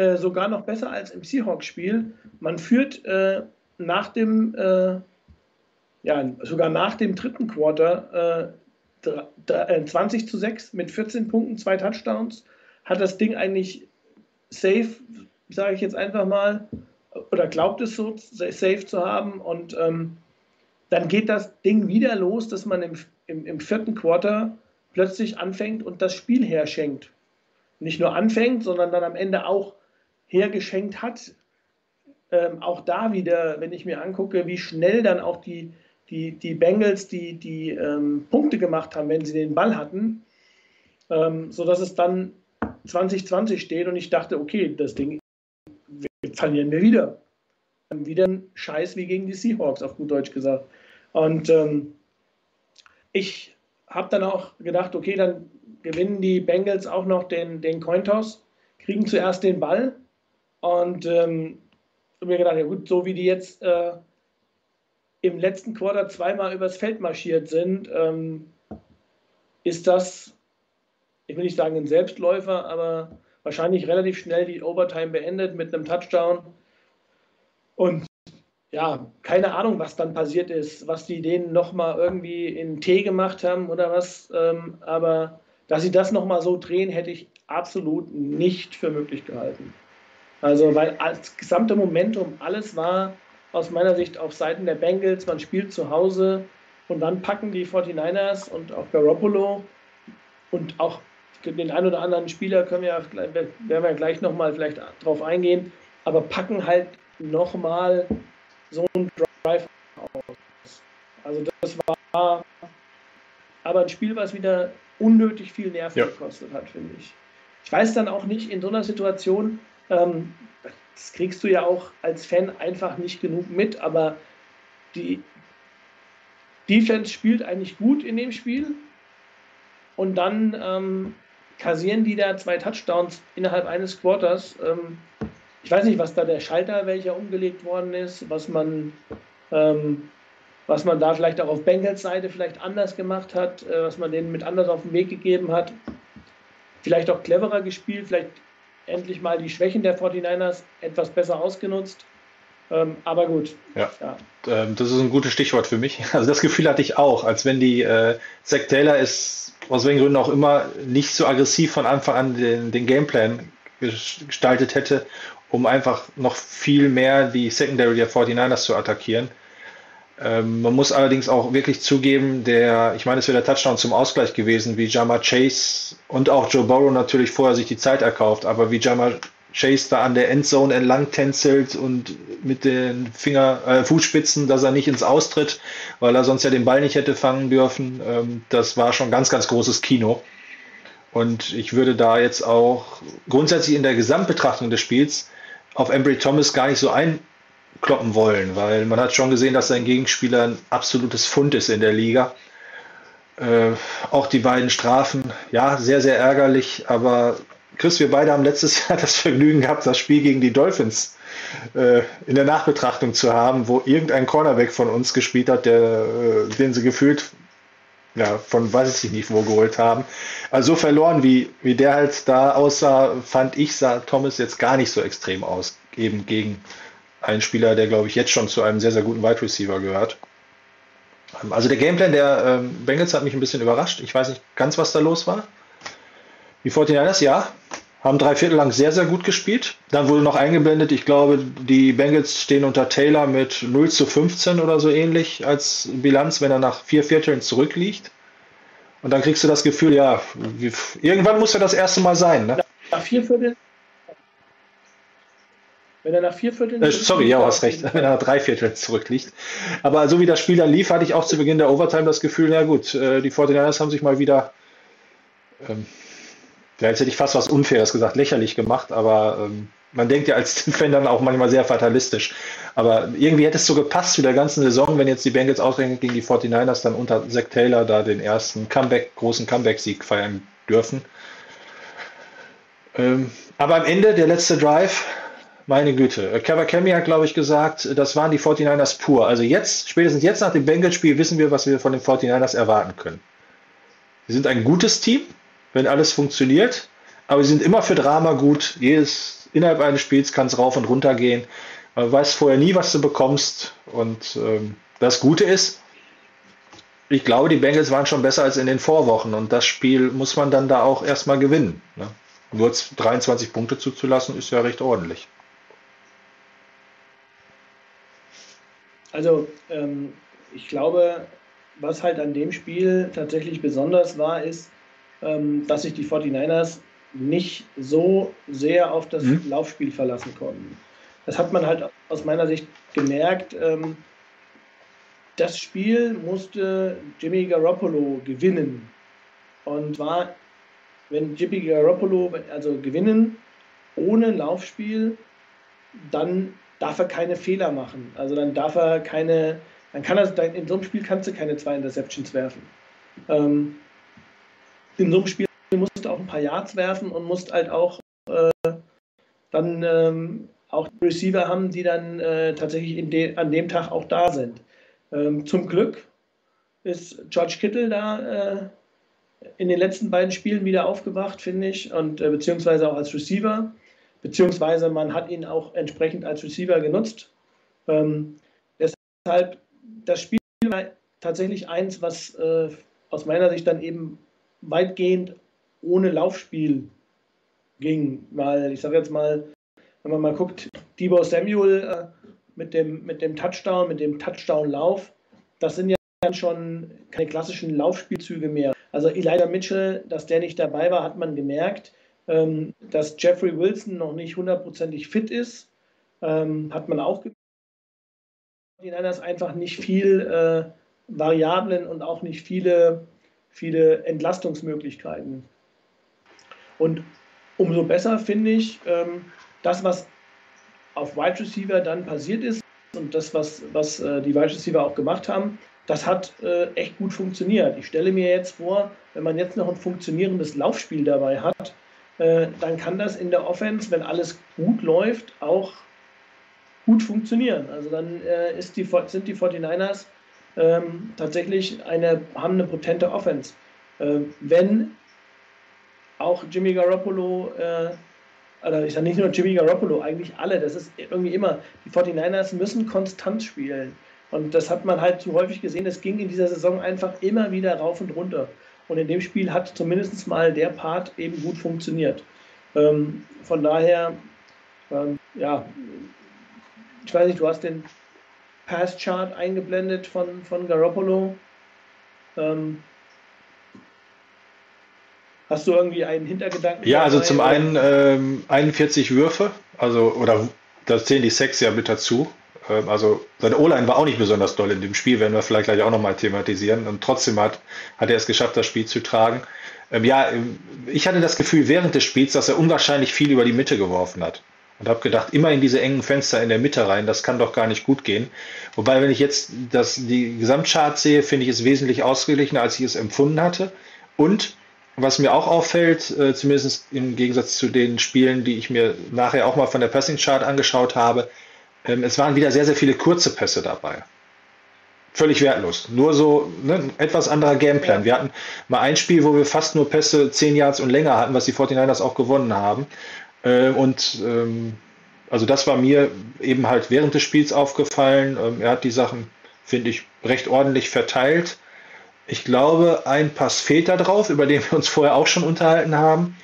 S3: Äh, sogar noch besser als im Seahawks-Spiel. Man führt äh, nach dem, äh, ja, sogar nach dem dritten Quarter 20 äh, zu 6 mit 14 Punkten, zwei Touchdowns, hat das Ding eigentlich safe, sage ich jetzt einfach mal, oder glaubt es so safe zu haben und ähm, dann geht das Ding wieder los, dass man im, im, im vierten Quarter plötzlich anfängt und das Spiel herschenkt. Nicht nur anfängt, sondern dann am Ende auch hergeschenkt hat. Ähm, auch da wieder, wenn ich mir angucke, wie schnell dann auch die, die, die Bengals die, die ähm, Punkte gemacht haben, wenn sie den Ball hatten, ähm, sodass es dann 2020 steht und ich dachte, okay, das Ding verlieren wir wieder. Wieder ein Scheiß wie gegen die Seahawks, auf gut Deutsch gesagt. Und ähm, ich habe dann auch gedacht, okay, dann gewinnen die Bengals auch noch den, den Cointoss, kriegen zuerst den Ball und ähm, mir gedacht, ja gut, so wie die jetzt äh, im letzten Quarter zweimal übers Feld marschiert sind, ähm, ist das, ich will nicht sagen ein Selbstläufer, aber wahrscheinlich relativ schnell die Overtime beendet mit einem Touchdown. Und ja, keine Ahnung, was dann passiert ist, was die denen nochmal irgendwie in Tee gemacht haben oder was. Ähm, aber dass sie das nochmal so drehen, hätte ich absolut nicht für möglich gehalten. Also, weil als gesamte Momentum, alles war aus meiner Sicht auf Seiten der Bengals, man spielt zu Hause und dann packen die 49ers und auch Garoppolo und auch den ein oder anderen Spieler können wir, werden wir gleich nochmal vielleicht drauf eingehen, aber packen halt nochmal so einen Drive aus. Also das war aber ein Spiel, was wieder unnötig viel Nerven ja. gekostet hat, finde ich. Ich weiß dann auch nicht in so einer Situation, ähm, das kriegst du ja auch als Fan einfach nicht genug mit, aber die Defense spielt eigentlich gut in dem Spiel und dann ähm, kassieren die da zwei Touchdowns innerhalb eines Quarters. Ähm, ich weiß nicht, was da der Schalter, welcher umgelegt worden ist, was man, ähm, was man da vielleicht auch auf Bengals Seite vielleicht anders gemacht hat, äh, was man denen mit anders auf den Weg gegeben hat. Vielleicht auch cleverer gespielt, vielleicht endlich mal die Schwächen der 49ers etwas besser ausgenutzt. Ähm, aber gut.
S2: Ja, ja. Ähm, das ist ein gutes Stichwort für mich. Also das Gefühl hatte ich auch, als wenn die äh, Zach Taylor ist aus welchen Gründen auch immer nicht so aggressiv von Anfang an den, den Gameplan gestaltet hätte, um einfach noch viel mehr die Secondary der 49ers zu attackieren. Ähm, man muss allerdings auch wirklich zugeben, der, ich meine, es wäre der Touchdown zum Ausgleich gewesen, wie Jama Chase und auch Joe Burrow natürlich vorher sich die Zeit erkauft, aber wie Jama Chase da an der Endzone entlang tänzelt und mit den Finger, äh, Fußspitzen, dass er nicht ins Austritt, weil er sonst ja den Ball nicht hätte fangen dürfen. Ähm, das war schon ganz, ganz großes Kino. Und ich würde da jetzt auch grundsätzlich in der Gesamtbetrachtung des Spiels auf Embry Thomas gar nicht so ein, kloppen wollen, weil man hat schon gesehen, dass sein Gegenspieler ein absolutes Fund ist in der Liga. Äh, auch die beiden Strafen, ja, sehr, sehr ärgerlich, aber Chris, wir beide haben letztes Jahr das Vergnügen gehabt, das Spiel gegen die Dolphins äh, in der Nachbetrachtung zu haben, wo irgendein Cornerback von uns gespielt hat, der, äh, den sie gefühlt ja, von weiß ich nicht wo geholt haben. Also so verloren, wie, wie der halt da aussah, fand ich, sah Thomas jetzt gar nicht so extrem aus, eben gegen ein Spieler, der, glaube ich, jetzt schon zu einem sehr, sehr guten Wide Receiver gehört. Ähm, also der Gameplan der ähm, Bengals hat mich ein bisschen überrascht. Ich weiß nicht ganz, was da los war. Die 49ers, ja, haben drei Viertel lang sehr, sehr gut gespielt. Dann wurde noch eingeblendet, ich glaube, die Bengals stehen unter Taylor mit 0 zu 15 oder so ähnlich als Bilanz, wenn er nach vier Vierteln zurückliegt. Und dann kriegst du das Gefühl, ja, irgendwann muss ja das erste Mal sein. Ne?
S3: Ja, vier Viertel, Wenn er nach vier Vierteln.
S2: Äh, sorry, ja, du hast recht, wenn er nach drei Vierteln zurückliegt. Aber so wie das Spiel dann lief, hatte ich auch zu Beginn der Overtime das Gefühl, na gut, äh, die 49ers haben sich mal wieder, ähm, ja, jetzt hätte ich fast was Unfaires gesagt, lächerlich gemacht, aber ähm, man denkt ja als Fan dann auch manchmal sehr fatalistisch. Aber irgendwie hätte es so gepasst zu der ganzen Saison, wenn jetzt die Bengals ausgerechnet gegen die 49ers dann unter Zach Taylor da den ersten Comeback, großen Comeback-Sieg feiern dürfen. Ähm, aber am Ende, der letzte Drive, meine Güte. Kawakami hat, glaube ich, gesagt, das waren die 49ers pur. Also jetzt, spätestens jetzt nach dem Bengals-Spiel, wissen wir, was wir von den 49ers erwarten können. Sie sind ein gutes Team, wenn alles funktioniert, aber sie sind immer für Drama gut. Jedes, innerhalb eines Spiels kann es rauf und runter gehen. Man weiß vorher nie, was du bekommst. Und ähm, das Gute ist, ich glaube, die Bengals waren schon besser als in den Vorwochen und das Spiel muss man dann da auch erstmal gewinnen. Ne? Nur 23 Punkte zuzulassen, ist ja recht ordentlich.
S3: Also, ähm, ich glaube, was halt an dem Spiel tatsächlich besonders war, ist, ähm, dass sich die 49ers nicht so sehr auf das mhm. Laufspiel verlassen konnten. Das hat man halt aus meiner Sicht gemerkt. Ähm, das Spiel musste Jimmy Garoppolo gewinnen. Und zwar, wenn Jimmy Garoppolo also gewinnen ohne Laufspiel, dann darf er keine Fehler machen. Also dann darf er keine, dann kann er, in so einem Spiel kannst du keine zwei Interceptions werfen. Ähm, in so einem Spiel musst du auch ein paar Yards werfen und musst halt auch äh, dann ähm, auch Receiver haben, die dann äh, tatsächlich de an dem Tag auch da sind. Ähm, zum Glück ist George Kittle da äh, in den letzten beiden Spielen wieder aufgewacht, finde ich, und äh, beziehungsweise auch als Receiver beziehungsweise man hat ihn auch entsprechend als Receiver genutzt. Ähm, deshalb, das Spiel war tatsächlich eins, was äh, aus meiner Sicht dann eben weitgehend ohne Laufspiel ging, weil ich sage jetzt mal, wenn man mal guckt, Debo Samuel äh, mit, dem, mit dem Touchdown, mit dem Touchdown-Lauf, das sind ja schon keine klassischen Laufspielzüge mehr. Also Elijah Mitchell, dass der nicht dabei war, hat man gemerkt. Ähm, dass Jeffrey Wilson noch nicht hundertprozentig fit ist, ähm, hat man auch die Niners einfach nicht viel äh, Variablen und auch nicht viele, viele Entlastungsmöglichkeiten. Und umso besser finde ich, ähm, das, was auf Wide Receiver dann passiert ist und das, was, was äh, die Wide Receiver auch gemacht haben, das hat äh, echt gut funktioniert. Ich stelle mir jetzt vor, wenn man jetzt noch ein funktionierendes Laufspiel dabei hat, äh, dann kann das in der Offense, wenn alles gut läuft, auch gut funktionieren. Also dann äh, die, sind die 49ers ähm, tatsächlich eine, haben eine potente Offense. Äh, wenn auch Jimmy Garoppolo, äh, oder ich sage nicht nur Jimmy Garoppolo, eigentlich alle, das ist irgendwie immer, die 49ers müssen konstant spielen. Und das hat man halt zu häufig gesehen, das ging in dieser Saison einfach immer wieder rauf und runter. Und in dem Spiel hat zumindest mal der Part eben gut funktioniert. Ähm, von daher, ähm, ja, ich weiß nicht, du hast den Pass-Chart eingeblendet von, von Garoppolo. Ähm, hast du irgendwie einen Hintergedanken?
S2: Ja, also zum einen ähm, 41 Würfe, also oder da zählen die Sex ja mit dazu. Ähm, also seine O-Line war auch nicht besonders doll in dem Spiel, werden wir vielleicht gleich auch nochmal thematisieren. Und trotzdem hat, hat er es geschafft, das Spiel zu tragen. Ähm, ja, ähm, ich hatte das Gefühl während des Spiels, dass er unwahrscheinlich viel über die Mitte geworfen hat. Und habe gedacht, immer in diese engen Fenster in der Mitte rein, das kann doch gar nicht gut gehen. Wobei, wenn ich jetzt das, die Gesamtchart sehe, finde ich es wesentlich ausgeglichener, als ich es empfunden hatte. Und was mir auch auffällt, äh, zumindest im Gegensatz zu den Spielen, die ich mir nachher auch mal von der Passing Chart angeschaut habe, es waren wieder sehr, sehr viele kurze Pässe dabei. Völlig wertlos. Nur so ne, etwas anderer Gameplan. Wir hatten mal ein Spiel, wo wir fast nur Pässe 10 Yards und länger hatten, was die 49ers auch gewonnen haben. Ähm, und ähm, also das war mir eben halt während des Spiels aufgefallen. Ähm, er hat die Sachen, finde ich, recht ordentlich verteilt. Ich glaube, ein Pass fehlt da drauf, über den wir uns vorher auch schon unterhalten haben.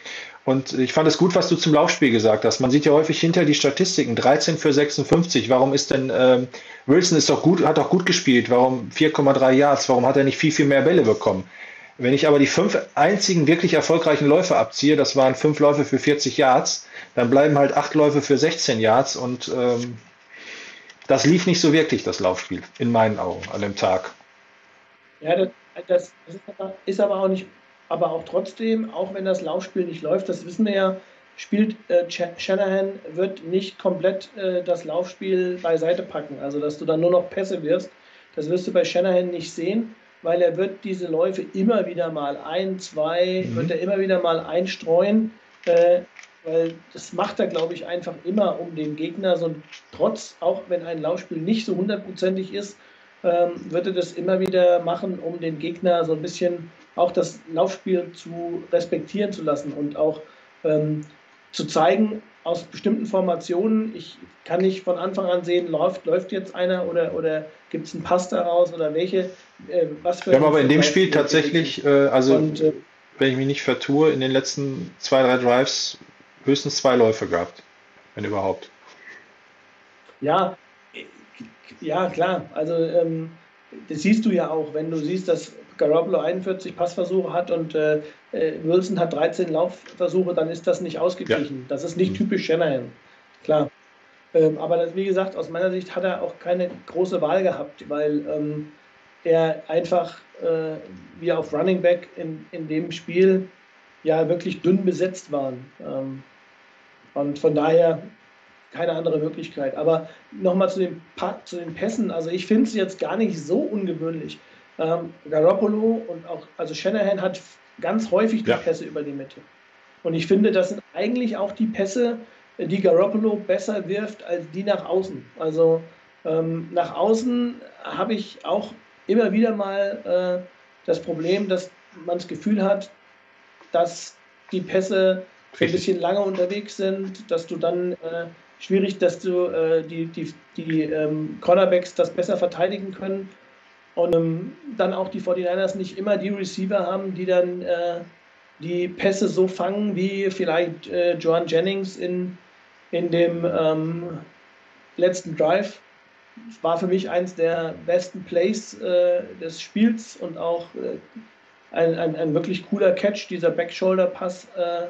S2: Und ich fand es gut, was du zum Laufspiel gesagt hast. Man sieht ja häufig hinter die Statistiken 13 für 56. Warum ist denn ähm, Wilson ist doch gut, hat doch gut gespielt. Warum 4,3 Yards? Warum hat er nicht viel viel mehr Bälle bekommen? Wenn ich aber die fünf einzigen wirklich erfolgreichen Läufe abziehe, das waren fünf Läufe für 40 Yards, dann bleiben halt acht Läufe für 16 Yards und ähm, das lief nicht so wirklich, das Laufspiel, in meinen Augen, an dem Tag.
S3: Ja, das, das ist, aber, ist, aber, auch nicht, aber auch trotzdem, auch wenn das Laufspiel nicht läuft, das wissen wir ja, spielt äh, Shanahan wird nicht komplett äh, das Laufspiel beiseite packen, also dass du dann nur noch Pässe wirst. Das wirst du bei Shanahan nicht sehen, weil er wird diese Läufe immer wieder mal ein, zwei, mhm. wird er immer wieder mal einstreuen. Äh, weil das macht er, glaube ich, einfach immer um den Gegner, so trotz, auch wenn ein Laufspiel nicht so hundertprozentig ist, ähm, wird er das immer wieder machen, um den Gegner so ein bisschen auch das Laufspiel zu respektieren zu lassen und auch ähm, zu zeigen, aus bestimmten Formationen, ich kann nicht von Anfang an sehen, läuft, läuft jetzt einer oder, oder gibt es einen Pass daraus oder welche,
S2: äh, was für. Wir haben aber in dem Spiel tatsächlich, äh, also und, äh, wenn ich mich nicht vertue, in den letzten zwei, drei Drives höchstens zwei Läufe gehabt, wenn überhaupt.
S3: Ja, ja klar. Also ähm, das siehst du ja auch, wenn du siehst, dass Garoppolo 41 Passversuche hat und äh, äh Wilson hat 13 Laufversuche, dann ist das nicht ausgeglichen. Ja. Das ist nicht mhm. typisch Shanahan. Klar. Ähm, aber das, wie gesagt, aus meiner Sicht hat er auch keine große Wahl gehabt, weil ähm, er einfach äh, wie auf Running Back in, in dem Spiel ja wirklich dünn besetzt waren. Ähm, und von daher keine andere Möglichkeit. Aber nochmal zu, den zu den Pässen. Also ich finde es jetzt gar nicht so ungewöhnlich. Ähm, Garoppolo und auch, also Shanahan hat ganz häufig die ja. Pässe über die Mitte. Und ich finde, das sind eigentlich auch die Pässe, die Garoppolo besser wirft als die nach außen. Also ähm, nach außen habe ich auch immer wieder mal äh, das Problem, dass man das Gefühl hat, dass die Pässe ein bisschen lange unterwegs sind, dass du dann äh, schwierig, dass du äh, die, die, die ähm, Cornerbacks das besser verteidigen können und ähm, dann auch die 49ers nicht immer die Receiver haben, die dann äh, die Pässe so fangen, wie vielleicht äh, Joan Jennings in, in dem ähm, letzten Drive. War für mich eins der besten Plays äh, des Spiels und auch äh, ein, ein, ein, wirklich cooler Catch, dieser Backshoulder-Pass äh,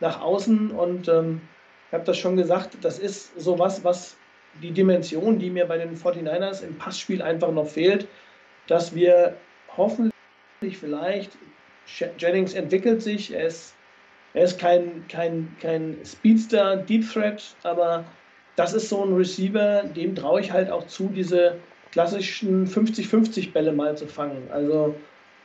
S3: nach außen und ähm, ich habe das schon gesagt, das ist sowas, was die Dimension, die mir bei den 49ers im Passspiel einfach noch fehlt, dass wir hoffentlich vielleicht, Jennings entwickelt sich, er ist, er ist kein, kein, kein Speedster, Deep Threat, aber das ist so ein Receiver, dem traue ich halt auch zu, diese klassischen 50-50 Bälle mal zu fangen. Also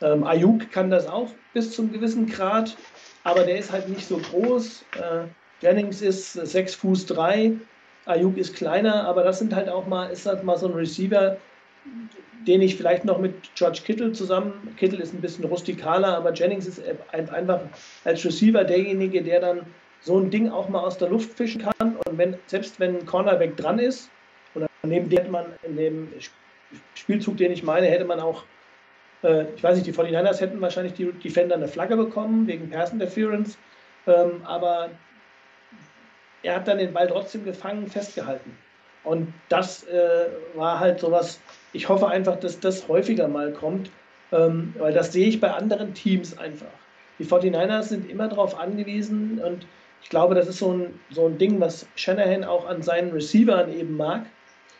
S3: ähm, Ayuk kann das auch bis zum gewissen Grad, aber der ist halt nicht so groß. Äh, Jennings ist 6 Fuß 3, Ayuk ist kleiner, aber das sind halt auch mal, ist halt mal so ein Receiver, den ich vielleicht noch mit George Kittle zusammen, Kittle ist ein bisschen rustikaler, aber Jennings ist einfach als Receiver derjenige, der dann so ein Ding auch mal aus der Luft fischen kann und wenn, selbst wenn ein Cornerback dran ist, und neben dem man in dem Spielzug, den ich meine, hätte man auch äh, ich weiß nicht, die 49ers hätten wahrscheinlich die Defender eine Flagge bekommen wegen Pass Interference, ähm, aber er hat dann den Ball trotzdem gefangen, festgehalten. Und das äh, war halt sowas, ich hoffe einfach, dass das häufiger mal kommt, ähm, weil das sehe ich bei anderen Teams einfach. Die 49ers sind immer darauf angewiesen und ich glaube, das ist so ein, so ein Ding, was Shanahan auch an seinen Receivern eben mag.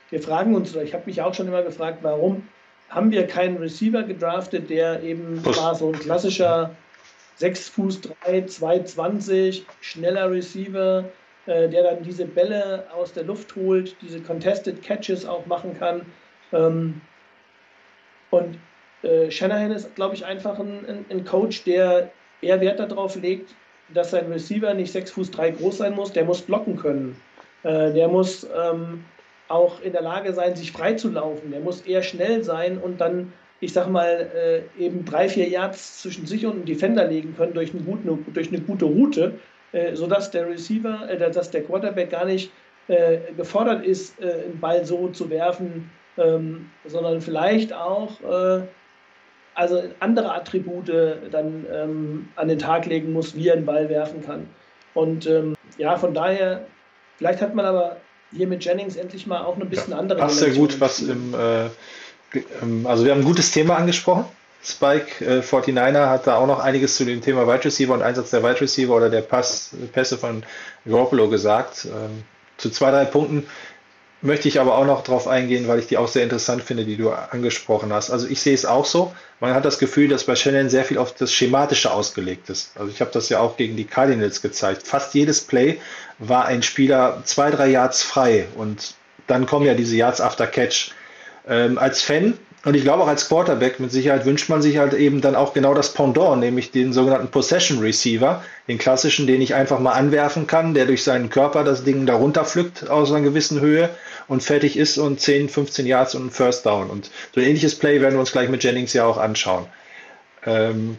S3: Wir fragen uns, oder ich habe mich auch schon immer gefragt, warum haben wir keinen Receiver gedraftet, der eben war so ein klassischer 6 Fuß 3, 220, schneller Receiver, äh, der dann diese Bälle aus der Luft holt, diese Contested Catches auch machen kann. Ähm, und äh, Shanahan ist, glaube ich, einfach ein, ein, ein, Coach, der eher Wert darauf legt, dass sein Receiver nicht 6 Fuß 3 groß sein muss, der muss blocken können. Äh, der muss ähm, auch in der Lage sein, sich frei zu laufen. Der muss eher schnell sein und dann, ich sag mal, äh, eben drei, vier Yards zwischen sich und dem Defender legen können durch, eine gute, durch eine gute Route, äh, sodass der Receiver, äh, dass der Quarterback gar nicht äh, gefordert ist, äh, einen Ball so zu werfen, ähm, sondern vielleicht auch äh, also andere Attribute dann ähm, an den Tag legen muss, wie er einen Ball werfen kann. Und ähm, ja, von daher, vielleicht hat man aber hier mit Jennings endlich mal auch ein bisschen ja, andere.
S2: Passt sehr gut, was im, äh, also wir haben ein gutes Thema angesprochen. Spike äh, 49er hat da auch noch einiges zu dem Thema Wide Receiver und Einsatz der Wide Receiver oder der Pass, Pässe von Garoppolo gesagt. Ähm, zu zwei, drei Punkten möchte ich aber auch noch darauf eingehen, weil ich die auch sehr interessant finde, die du angesprochen hast. Also ich sehe es auch so. Man hat das Gefühl, dass bei Shannon sehr viel auf das Schematische ausgelegt ist. Also ich habe das ja auch gegen die Cardinals gezeigt. Fast jedes Play war ein Spieler zwei, drei Yards frei und dann kommen ja diese Yards after Catch. Ähm, als Fan und ich glaube auch als Quarterback mit Sicherheit wünscht man sich halt eben dann auch genau das Pendant, nämlich den sogenannten Possession Receiver, den klassischen, den ich einfach mal anwerfen kann, der durch seinen Körper das Ding darunter pflückt aus einer gewissen Höhe und fertig ist und 10, 15 Yards und ein First Down. Und so ein ähnliches Play werden wir uns gleich mit Jennings ja auch anschauen. Ähm,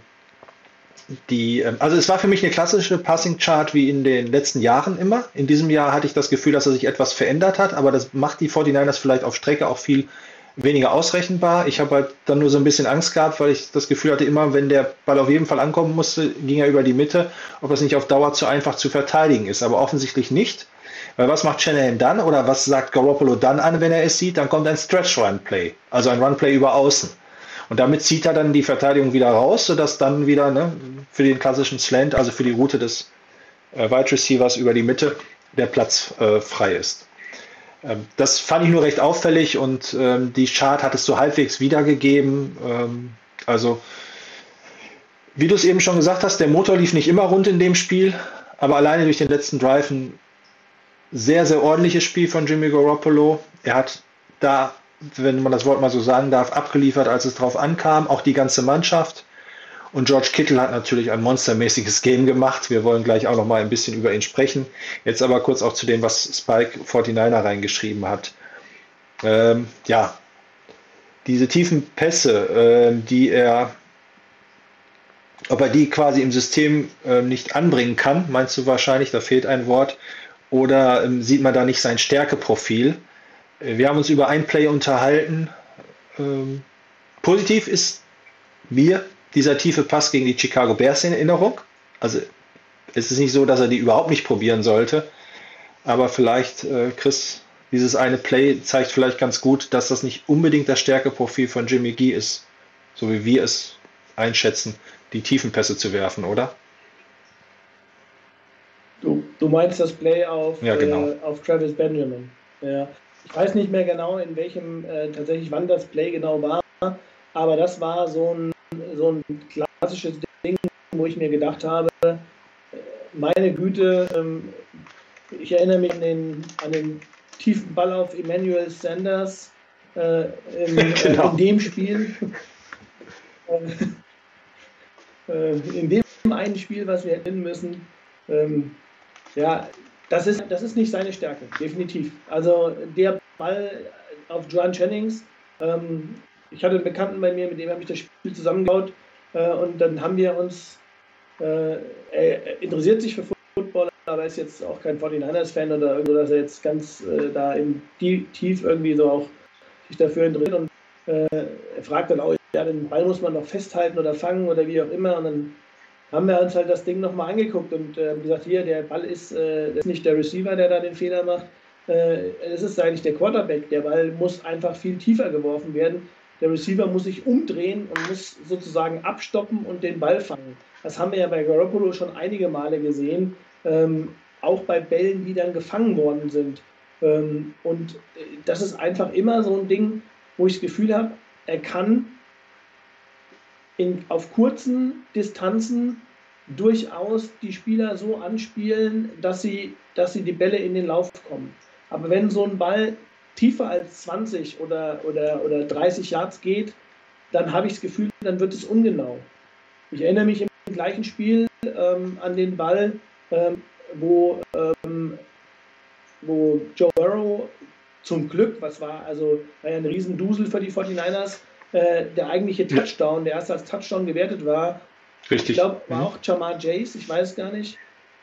S2: die, ähm, also es war für mich eine klassische Passing Chart wie in den letzten Jahren immer. In diesem Jahr hatte ich das Gefühl, dass er sich etwas verändert hat, aber das macht die 49ers vielleicht auf Strecke auch viel weniger ausrechenbar. Ich habe halt dann nur so ein bisschen Angst gehabt, weil ich das Gefühl hatte, immer wenn der Ball auf jeden Fall ankommen musste, ging er über die Mitte, ob das nicht auf Dauer zu einfach zu verteidigen ist. Aber offensichtlich nicht. Weil was macht Shanahan dann oder was sagt Garoppolo dann an, wenn er es sieht? Dann kommt ein Stretch-Run-Play, also ein Run-Play über Außen. Und damit zieht er dann die Verteidigung wieder raus, sodass dann wieder ne, für den klassischen Slant, also für die Route des äh, Wide Receivers über die Mitte, der Platz äh, frei ist. Ähm, das fand ich nur recht auffällig und ähm, die Chart hat es so halbwegs wiedergegeben. Ähm, also, wie du es eben schon gesagt hast, der Motor lief nicht immer rund in dem Spiel, aber alleine durch den letzten Drive ein sehr, sehr ordentliches Spiel von Jimmy Garoppolo. Er hat da, wenn man das Wort mal so sagen darf, abgeliefert, als es drauf ankam. Auch die ganze Mannschaft. Und George Kittle hat natürlich ein monstermäßiges Game gemacht. Wir wollen gleich auch noch mal ein bisschen über ihn sprechen. Jetzt aber kurz auch zu dem, was Spike 49er reingeschrieben hat. Ähm, ja, diese tiefen Pässe, äh, die er, ob er die quasi im System äh, nicht anbringen kann, meinst du wahrscheinlich, da fehlt ein Wort, oder ähm, sieht man da nicht sein Stärkeprofil? Äh, wir haben uns über ein Play unterhalten. Ähm, positiv ist mir dieser tiefe Pass gegen die Chicago Bears in Erinnerung. Also es ist nicht so, dass er die überhaupt nicht probieren sollte. Aber vielleicht, äh, Chris, dieses eine Play zeigt vielleicht ganz gut, dass das nicht unbedingt das Stärkeprofil von Jimmy G ist, so wie wir es einschätzen, die tiefen Pässe zu werfen, oder?
S3: Du, du meinst das Play auf, ja, genau. äh, auf Travis Benjamin. Ja. Ich weiß nicht mehr genau, in welchem äh, tatsächlich wann das Play genau war, aber das war so ein so ein klassisches Ding, wo ich mir gedacht habe, meine Güte, ähm, ich erinnere mich an den, an den tiefen Ball auf Emmanuel Sanders äh, in, äh, genau. in, dem Spiel. Äh, in dem einen Spiel, was wir erinnern müssen. Ähm, ja, das ist, das ist nicht seine Stärke, definitiv. Also der Ball auf Joan Jennings, ähm, ich hatte einen Bekannten bei mir, mit dem habe ich das Spiel zusammengebaut äh, und dann haben wir uns, äh, er interessiert sich für Football, aber ist jetzt auch kein 49ers-Fan oder irgendwo, dass er jetzt ganz äh, da im Tief irgendwie so auch sich dafür interessiert und äh, er fragt dann auch, ja, den Ball muss man noch festhalten oder fangen oder wie auch immer und dann haben wir uns halt das Ding nochmal angeguckt und äh, gesagt, hier, der Ball ist, äh, ist nicht der Receiver, der da den Fehler macht, äh, es ist eigentlich der Quarterback. Der Ball muss einfach viel tiefer geworfen werden. Der Receiver muss sich umdrehen und muss sozusagen abstoppen und den Ball fangen. Das haben wir ja bei Garoppolo schon einige Male gesehen, ähm, auch bei Bällen, die dann gefangen worden sind. Ähm, und das ist einfach immer so ein Ding, wo ich das Gefühl habe, er kann in, auf kurzen Distanzen durchaus die Spieler so anspielen, dass sie, dass sie die Bälle in den Lauf kommen. Aber wenn so ein Ball tiefer als 20 oder, oder, oder 30 Yards geht, dann habe ich das Gefühl, dann wird es ungenau. Ich erinnere mich im gleichen Spiel ähm, an den Ball, ähm, wo, ähm, wo Joe Burrow zum Glück, was war, also war ja ein Riesendusel für die 49ers, äh, der eigentliche Touchdown, der erst als Touchdown gewertet war,
S2: Richtig.
S3: ich glaube, war mhm. auch Jamar Jace, ich weiß gar nicht,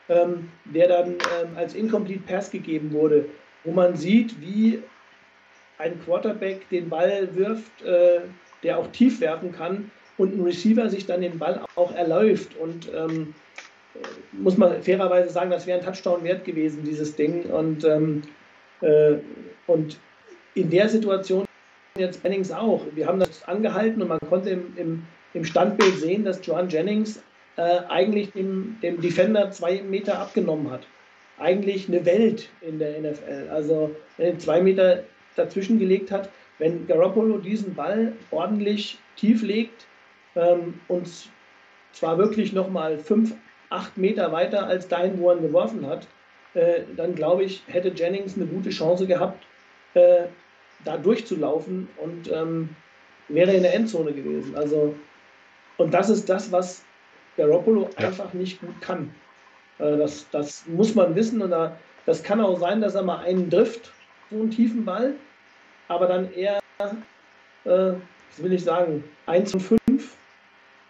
S3: ähm, der dann ähm, als Incomplete Pass gegeben wurde, wo man sieht, wie ein Quarterback den Ball wirft, äh, der auch tief werfen kann und ein Receiver sich dann den Ball auch erläuft. Und ähm, muss man fairerweise sagen, das wäre ein Touchdown wert gewesen, dieses Ding. Und, ähm, äh, und in der Situation jetzt Bennings auch. Wir haben das angehalten und man konnte im, im, im Standbild sehen, dass Joan Jennings äh, eigentlich dem, dem Defender zwei Meter abgenommen hat. Eigentlich eine Welt in der NFL. Also zwei Meter dazwischen gelegt hat, wenn Garoppolo diesen Ball ordentlich tief legt ähm, und zwar wirklich nochmal fünf, acht Meter weiter als dahin, wo er ihn geworfen hat, äh, dann glaube ich, hätte Jennings eine gute Chance gehabt, äh, da durchzulaufen und ähm, wäre in der Endzone gewesen. Also, und das ist das, was Garoppolo ja. einfach nicht gut kann. Äh, das, das muss man wissen und da, das kann auch sein, dass er mal einen trifft, so einen tiefen Ball, aber dann eher, äh, was will ich sagen, 1 von 5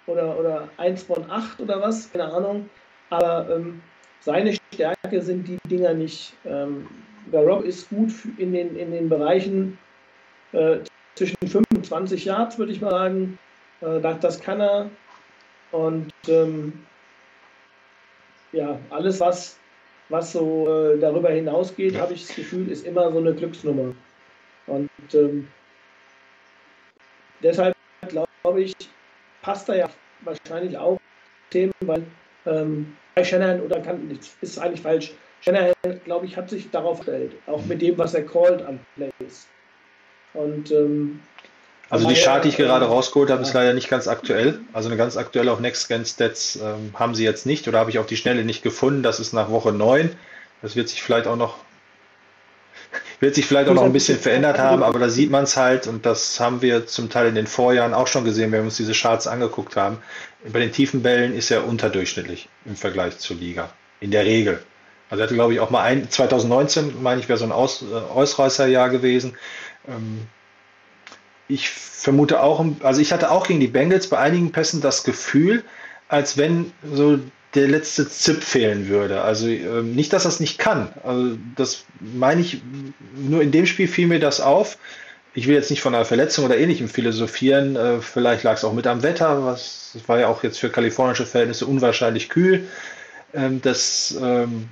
S3: oder, oder 1 von 8 oder was, keine Ahnung. Aber ähm, seine Stärke sind die Dinger nicht. Ähm, Rob ist gut in den, in den Bereichen äh, zwischen 25 Yards, würde ich mal sagen. Äh, das, das kann er. Und ähm, ja, alles, was, was so äh, darüber hinausgeht, habe ich das Gefühl, ist immer so eine Glücksnummer. Und ähm, deshalb glaube ich, passt er ja wahrscheinlich auch Themen, weil ähm, bei Shanahan oder kann ist eigentlich falsch. Shanahan, glaube ich, hat sich darauf gestellt, auch mit dem, was er called an Plays. Und ähm,
S2: also die Chart, die ich gerade rausgeholt habe, ist leider nicht ganz aktuell. Also eine ganz aktuelle auf Next Scan Stats ähm, haben sie jetzt nicht oder habe ich auf die Schnelle nicht gefunden. Das ist nach Woche 9. Das wird sich vielleicht auch noch wird sich vielleicht auch noch ein bisschen verändert haben, aber da sieht man es halt und das haben wir zum Teil in den Vorjahren auch schon gesehen, wenn wir uns diese Charts angeguckt haben. Bei den tiefen Bällen ist er unterdurchschnittlich im Vergleich zur Liga. In der Regel. Also er hatte, glaube ich, auch mal ein, 2019, meine ich, wäre so ein Aus, äh, Ausreißerjahr gewesen. Ähm, ich vermute auch, also ich hatte auch gegen die Bengals bei einigen Pässen das Gefühl, als wenn so der letzte Zip fehlen würde. Also äh, nicht, dass es nicht kann. Also das meine ich, nur in dem Spiel fiel mir das auf. Ich will jetzt nicht von einer Verletzung oder ähnlichem philosophieren. Äh, vielleicht lag es auch mit am Wetter, was das war ja auch jetzt für kalifornische Verhältnisse unwahrscheinlich kühl. Ähm, das ähm,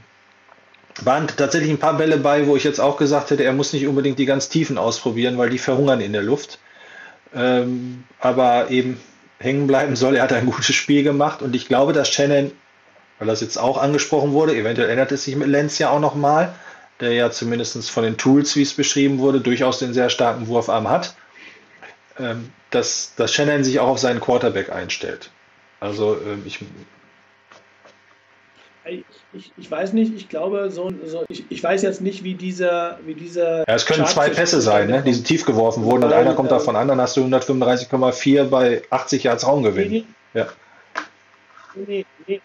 S2: waren tatsächlich ein paar Bälle bei, wo ich jetzt auch gesagt hätte, er muss nicht unbedingt die ganz tiefen ausprobieren, weil die verhungern in der Luft. Ähm, aber eben hängen bleiben soll. Er hat ein gutes Spiel gemacht und ich glaube, dass Shannon weil das jetzt auch angesprochen wurde. Eventuell ändert es sich mit Lenz ja auch nochmal, der ja zumindest von den Tools, wie es beschrieben wurde, durchaus den sehr starken Wurfarm hat, ähm, dass, dass Shannon sich auch auf seinen Quarterback einstellt. Also ähm, ich,
S3: ich, ich, weiß nicht, ich glaube, so, so ich, ich weiß jetzt nicht, wie dieser. Wie dieser
S2: ja, es können zwei Pässe sein, ne, die tief geworfen wurden und einer kommt davon an, dann hast du 135,4 bei 80 Yards Raumgewinn. Nee, ja.
S3: nee, nee,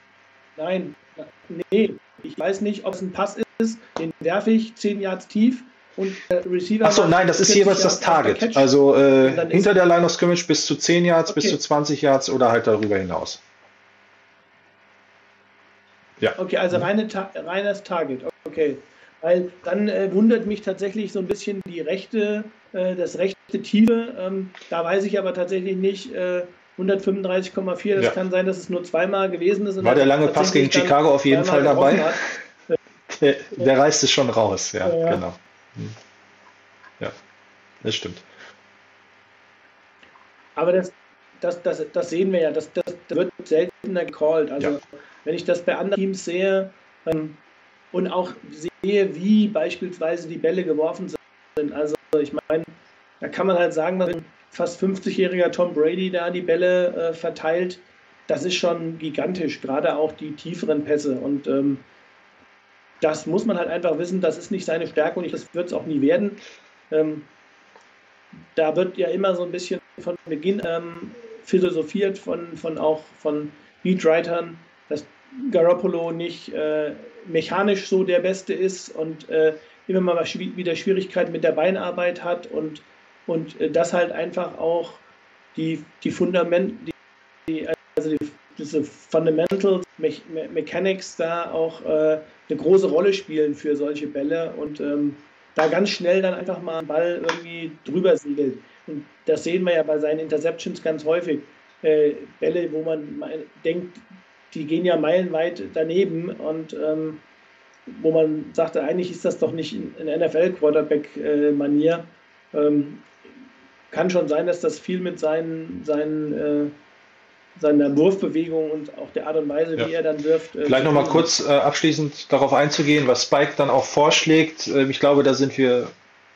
S3: Nein, nee, ich weiß nicht, ob es ein Pass ist, den werfe ich 10 Yards tief und
S2: der Receiver. Achso, nein, das ist jeweils das Target. Also äh, hinter der Line of Scrimmage bis zu 10 Yards, okay. bis zu 20 Yards oder halt darüber hinaus.
S3: Ja. Okay, also reine Ta reines Target. Okay. Weil dann äh, wundert mich tatsächlich so ein bisschen die rechte, äh, das rechte Tiefe. Ähm, da weiß ich aber tatsächlich nicht, äh, 135,4. Das ja. kann sein, dass es nur zweimal gewesen ist.
S2: War der lange Pass gegen Chicago auf jeden Fall dabei? Der, der reißt es schon raus, ja, ja. genau. Hm. Ja, das stimmt.
S3: Aber das, das, das, das sehen wir ja, das, das, das wird seltener gecallt. Also, ja. wenn ich das bei anderen Teams sehe ähm, und auch sehe, wie beispielsweise die Bälle geworfen sind, also ich meine, da kann man halt sagen, wenn fast 50-jähriger Tom Brady da die Bälle äh, verteilt, das ist schon gigantisch, gerade auch die tieferen Pässe. Und ähm, das muss man halt einfach wissen, das ist nicht seine Stärke und das wird es auch nie werden. Ähm, da wird ja immer so ein bisschen von Beginn ähm, philosophiert von, von auch von Beatwritern, dass Garoppolo nicht äh, mechanisch so der Beste ist und äh, immer mal wieder Schwierigkeiten mit der Beinarbeit hat und und äh, das halt einfach auch die, die Fundament, die, also die, diese Fundamentals, Me Me Mechanics da auch äh, eine große Rolle spielen für solche Bälle und ähm, da ganz schnell dann einfach mal ein Ball irgendwie drüber segelt. Und das sehen wir ja bei seinen Interceptions ganz häufig. Äh, Bälle, wo man denkt, die gehen ja meilenweit daneben und ähm, wo man sagte, eigentlich ist das doch nicht in NFL-Quarterback-Manier. Ähm, kann schon sein, dass das viel mit seinen, seinen seiner Wurfbewegung und auch der Art und Weise, ja. wie er dann wirft.
S2: Äh, Vielleicht nochmal kurz äh, abschließend darauf einzugehen, was Spike dann auch vorschlägt. Äh, ich glaube, da sind wir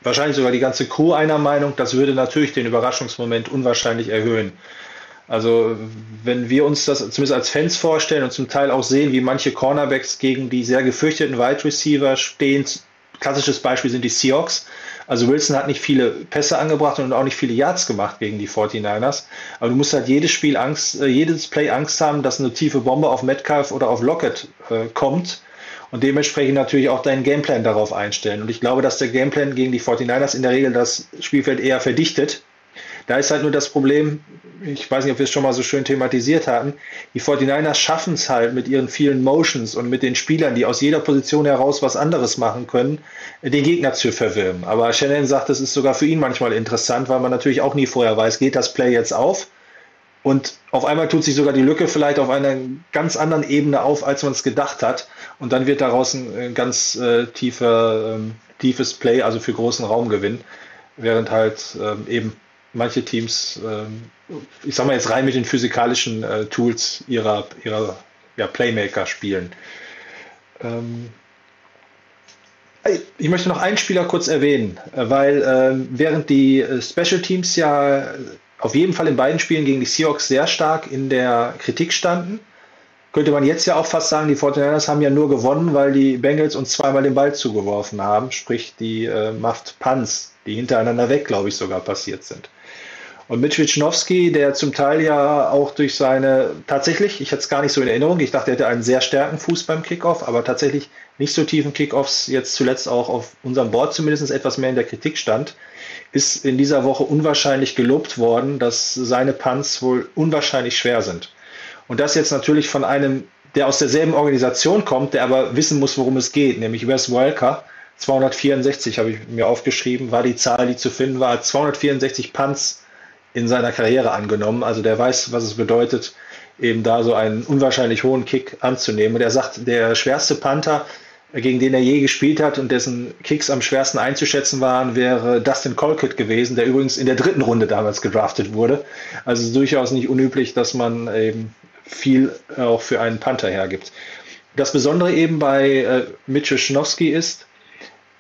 S2: wahrscheinlich sogar die ganze Crew einer Meinung. Das würde natürlich den Überraschungsmoment unwahrscheinlich erhöhen. Also wenn wir uns das zumindest als Fans vorstellen und zum Teil auch sehen, wie manche Cornerbacks gegen die sehr gefürchteten Wide Receiver stehen, klassisches Beispiel sind die Seahawks, also Wilson hat nicht viele Pässe angebracht und auch nicht viele Yards gemacht gegen die 49ers. Aber du musst halt jedes Spiel Angst, äh, jedes Play Angst haben, dass eine tiefe Bombe auf Metcalf oder auf Lockett äh, kommt und dementsprechend natürlich auch deinen Gameplan darauf einstellen. Und ich glaube, dass der Gameplan gegen die 49ers in der Regel das Spielfeld eher verdichtet. Da ist halt nur das Problem, ich weiß nicht, ob wir es schon mal so schön thematisiert hatten, die 49ers schaffen es halt mit ihren vielen Motions und mit den Spielern, die aus jeder Position heraus was anderes machen können, den Gegner zu verwirren. Aber Shannon sagt, das ist sogar für ihn manchmal interessant, weil man natürlich auch nie vorher weiß, geht das Play jetzt auf? Und auf einmal tut sich sogar die Lücke vielleicht auf einer ganz anderen Ebene auf, als man es gedacht hat. Und dann wird daraus ein ganz äh, tiefer, ähm, tiefes Play, also für großen Raumgewinn. Während halt ähm, eben manche Teams, ähm, ich sag mal jetzt rein mit den physikalischen äh, Tools ihrer, ihrer ja, Playmaker spielen. Ähm, ich möchte noch einen Spieler kurz erwähnen, äh, weil äh, während die äh, Special Teams ja auf jeden Fall in beiden Spielen gegen die Seahawks sehr stark in der Kritik standen, könnte man jetzt ja auch fast sagen, die 49ers haben ja nur gewonnen, weil die Bengals uns zweimal den Ball zugeworfen haben, sprich die äh, Muffed Punts, die hintereinander weg, glaube ich, sogar passiert sind. Und Mitch Wischnowski, der zum Teil ja auch durch seine, tatsächlich, ich hatte es gar nicht so in Erinnerung, ich dachte, er hätte einen sehr starken Fuß beim Kickoff, aber tatsächlich nicht so tiefen Kickoffs, jetzt zuletzt auch auf unserem Board zumindest etwas mehr in der Kritik stand, ist in dieser Woche unwahrscheinlich gelobt worden, dass seine Punts wohl unwahrscheinlich schwer sind. Und das jetzt natürlich von einem, der aus derselben Organisation kommt, der aber wissen muss, worum es geht, nämlich Wes Welker. 264 habe ich mir aufgeschrieben, war die Zahl, die zu finden war. 264 Punts in seiner Karriere angenommen. Also der weiß, was es bedeutet, eben da so einen unwahrscheinlich hohen Kick anzunehmen. Und er sagt, der schwerste Panther, gegen den er je gespielt hat und dessen Kicks am schwersten einzuschätzen waren, wäre Dustin Colquitt gewesen, der übrigens in der dritten Runde damals gedraftet wurde. Also durchaus nicht unüblich, dass man eben viel auch für einen Panther hergibt. Das Besondere eben bei äh, Mitchell Schnowski ist,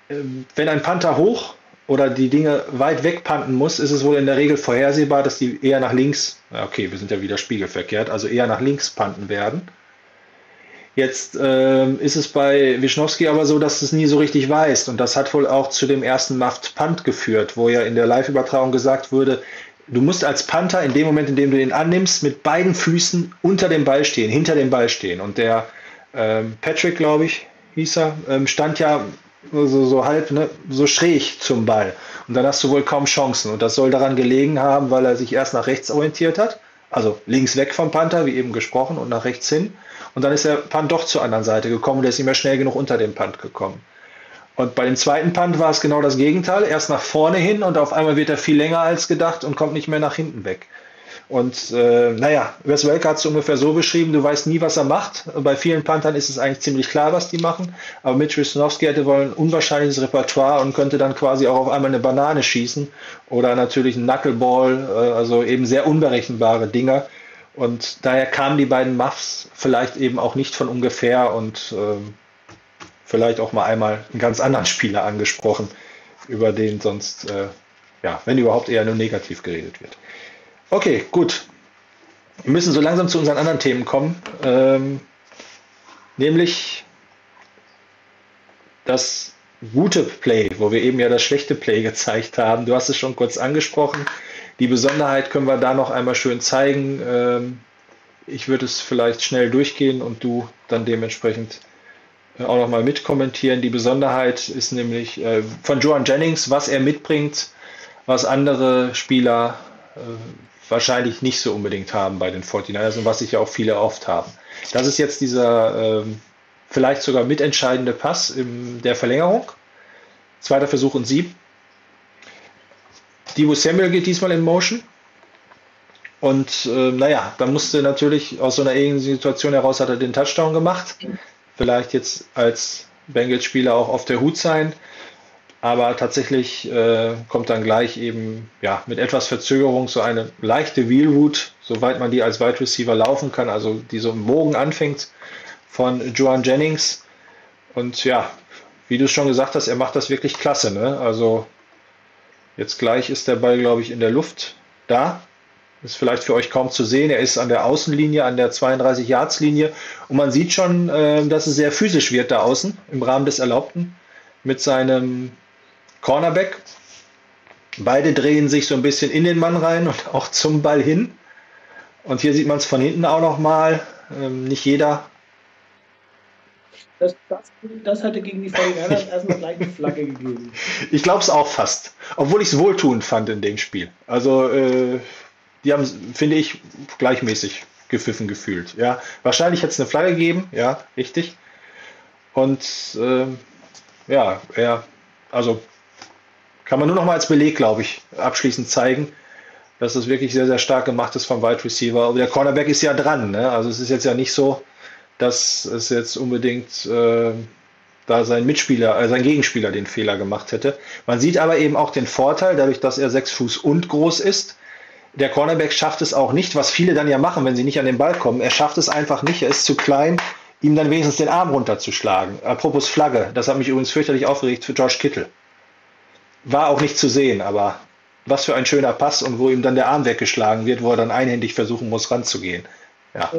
S2: äh, wenn ein Panther hoch oder die Dinge weit weg panten muss, ist es wohl in der Regel vorhersehbar, dass die eher nach links, okay, wir sind ja wieder spiegelverkehrt, also eher nach links panten werden. Jetzt äh, ist es bei Wischnowski aber so, dass es nie so richtig weiß. Und das hat wohl auch zu dem ersten Muffed Punt geführt, wo ja in der Live-Übertragung gesagt wurde, du musst als Panther in dem Moment, in dem du den annimmst, mit beiden Füßen unter dem Ball stehen, hinter dem Ball stehen. Und der ähm, Patrick, glaube ich, hieß er, ähm, stand ja so, so halb, ne, so schräg zum Ball. Und dann hast du wohl kaum Chancen. Und das soll daran gelegen haben, weil er sich erst nach rechts orientiert hat, also links weg vom Panther, wie eben gesprochen, und nach rechts hin. Und dann ist der Punt doch zur anderen Seite gekommen und er ist nicht mehr schnell genug unter den Punt gekommen. Und bei dem zweiten Punt war es genau das Gegenteil. Erst nach vorne hin und auf einmal wird er viel länger als gedacht und kommt nicht mehr nach hinten weg. Und äh, naja, Wes Welker hat es ungefähr so beschrieben, du weißt nie, was er macht. Bei vielen Panthern ist es eigentlich ziemlich klar, was die machen. Aber Mitch Wisnowski hätte wohl ein unwahrscheinliches Repertoire und könnte dann quasi auch auf einmal eine Banane schießen oder natürlich ein Knuckleball, äh, also eben sehr unberechenbare Dinger. Und daher kamen die beiden Muffs vielleicht eben auch nicht von ungefähr und äh, vielleicht auch mal einmal einen ganz anderen Spieler angesprochen, über den sonst, äh, ja, wenn überhaupt eher nur negativ geredet wird. Okay, gut. Wir müssen so langsam zu unseren anderen Themen kommen, ähm, nämlich das gute Play, wo wir eben ja das schlechte Play gezeigt haben. Du hast es schon kurz angesprochen. Die Besonderheit können wir da noch einmal schön zeigen. Ähm, ich würde es vielleicht schnell durchgehen und du dann dementsprechend auch noch mal mitkommentieren. Die Besonderheit ist nämlich äh, von Joan Jennings, was er mitbringt, was andere Spieler äh, wahrscheinlich nicht so unbedingt haben bei den 49ers und was sich ja auch viele oft haben. Das ist jetzt dieser ähm, vielleicht sogar mitentscheidende Pass in der Verlängerung. Zweiter Versuch und sieben. Divo Samuel geht diesmal in Motion. Und äh, naja, da musste natürlich aus so einer ähnlichen Situation heraus hat er den Touchdown gemacht. Vielleicht jetzt als Bengals-Spieler auch auf der Hut sein. Aber tatsächlich äh, kommt dann gleich eben ja, mit etwas Verzögerung so eine leichte Wheel Route, soweit man die als Wide Receiver laufen kann, also die so im Bogen anfängt von Joan Jennings. Und ja, wie du es schon gesagt hast, er macht das wirklich klasse. Ne? Also jetzt gleich ist der Ball, glaube ich, in der Luft da. Ist vielleicht für euch kaum zu sehen. Er ist an der Außenlinie, an der 32-Yards-Linie. Und man sieht schon, äh, dass es sehr physisch wird da außen im Rahmen des Erlaubten mit seinem Cornerback. Beide drehen sich so ein bisschen in den Mann rein und auch zum Ball hin. Und hier sieht man es von hinten auch nochmal. Ähm, nicht jeder.
S3: Das, das, das hatte gegen die 49 erstmal gleich eine Flagge gegeben.
S2: Ich glaube es auch fast. Obwohl ich es wohltuend fand in dem Spiel. Also, äh, die haben, finde ich, gleichmäßig gepfiffen gefühlt. Ja, wahrscheinlich hätte es eine Flagge gegeben. Ja, richtig. Und äh, ja, er, also kann man nur noch mal als Beleg, glaube ich, abschließend zeigen, dass das wirklich sehr, sehr stark gemacht ist vom Wide Receiver. Aber der Cornerback ist ja dran. Ne? Also es ist jetzt ja nicht so, dass es jetzt unbedingt äh, da sein Mitspieler, äh, sein Gegenspieler den Fehler gemacht hätte. Man sieht aber eben auch den Vorteil, dadurch, dass er sechs Fuß und groß ist. Der Cornerback schafft es auch nicht, was viele dann ja machen, wenn sie nicht an den Ball kommen. Er schafft es einfach nicht. Er ist zu klein, ihm dann wenigstens den Arm runterzuschlagen. Apropos Flagge, das hat mich übrigens fürchterlich aufgeregt für George Kittle. War auch nicht zu sehen, aber was für ein schöner Pass und wo ihm dann der Arm weggeschlagen wird, wo er dann einhändig versuchen muss, ranzugehen. Ja.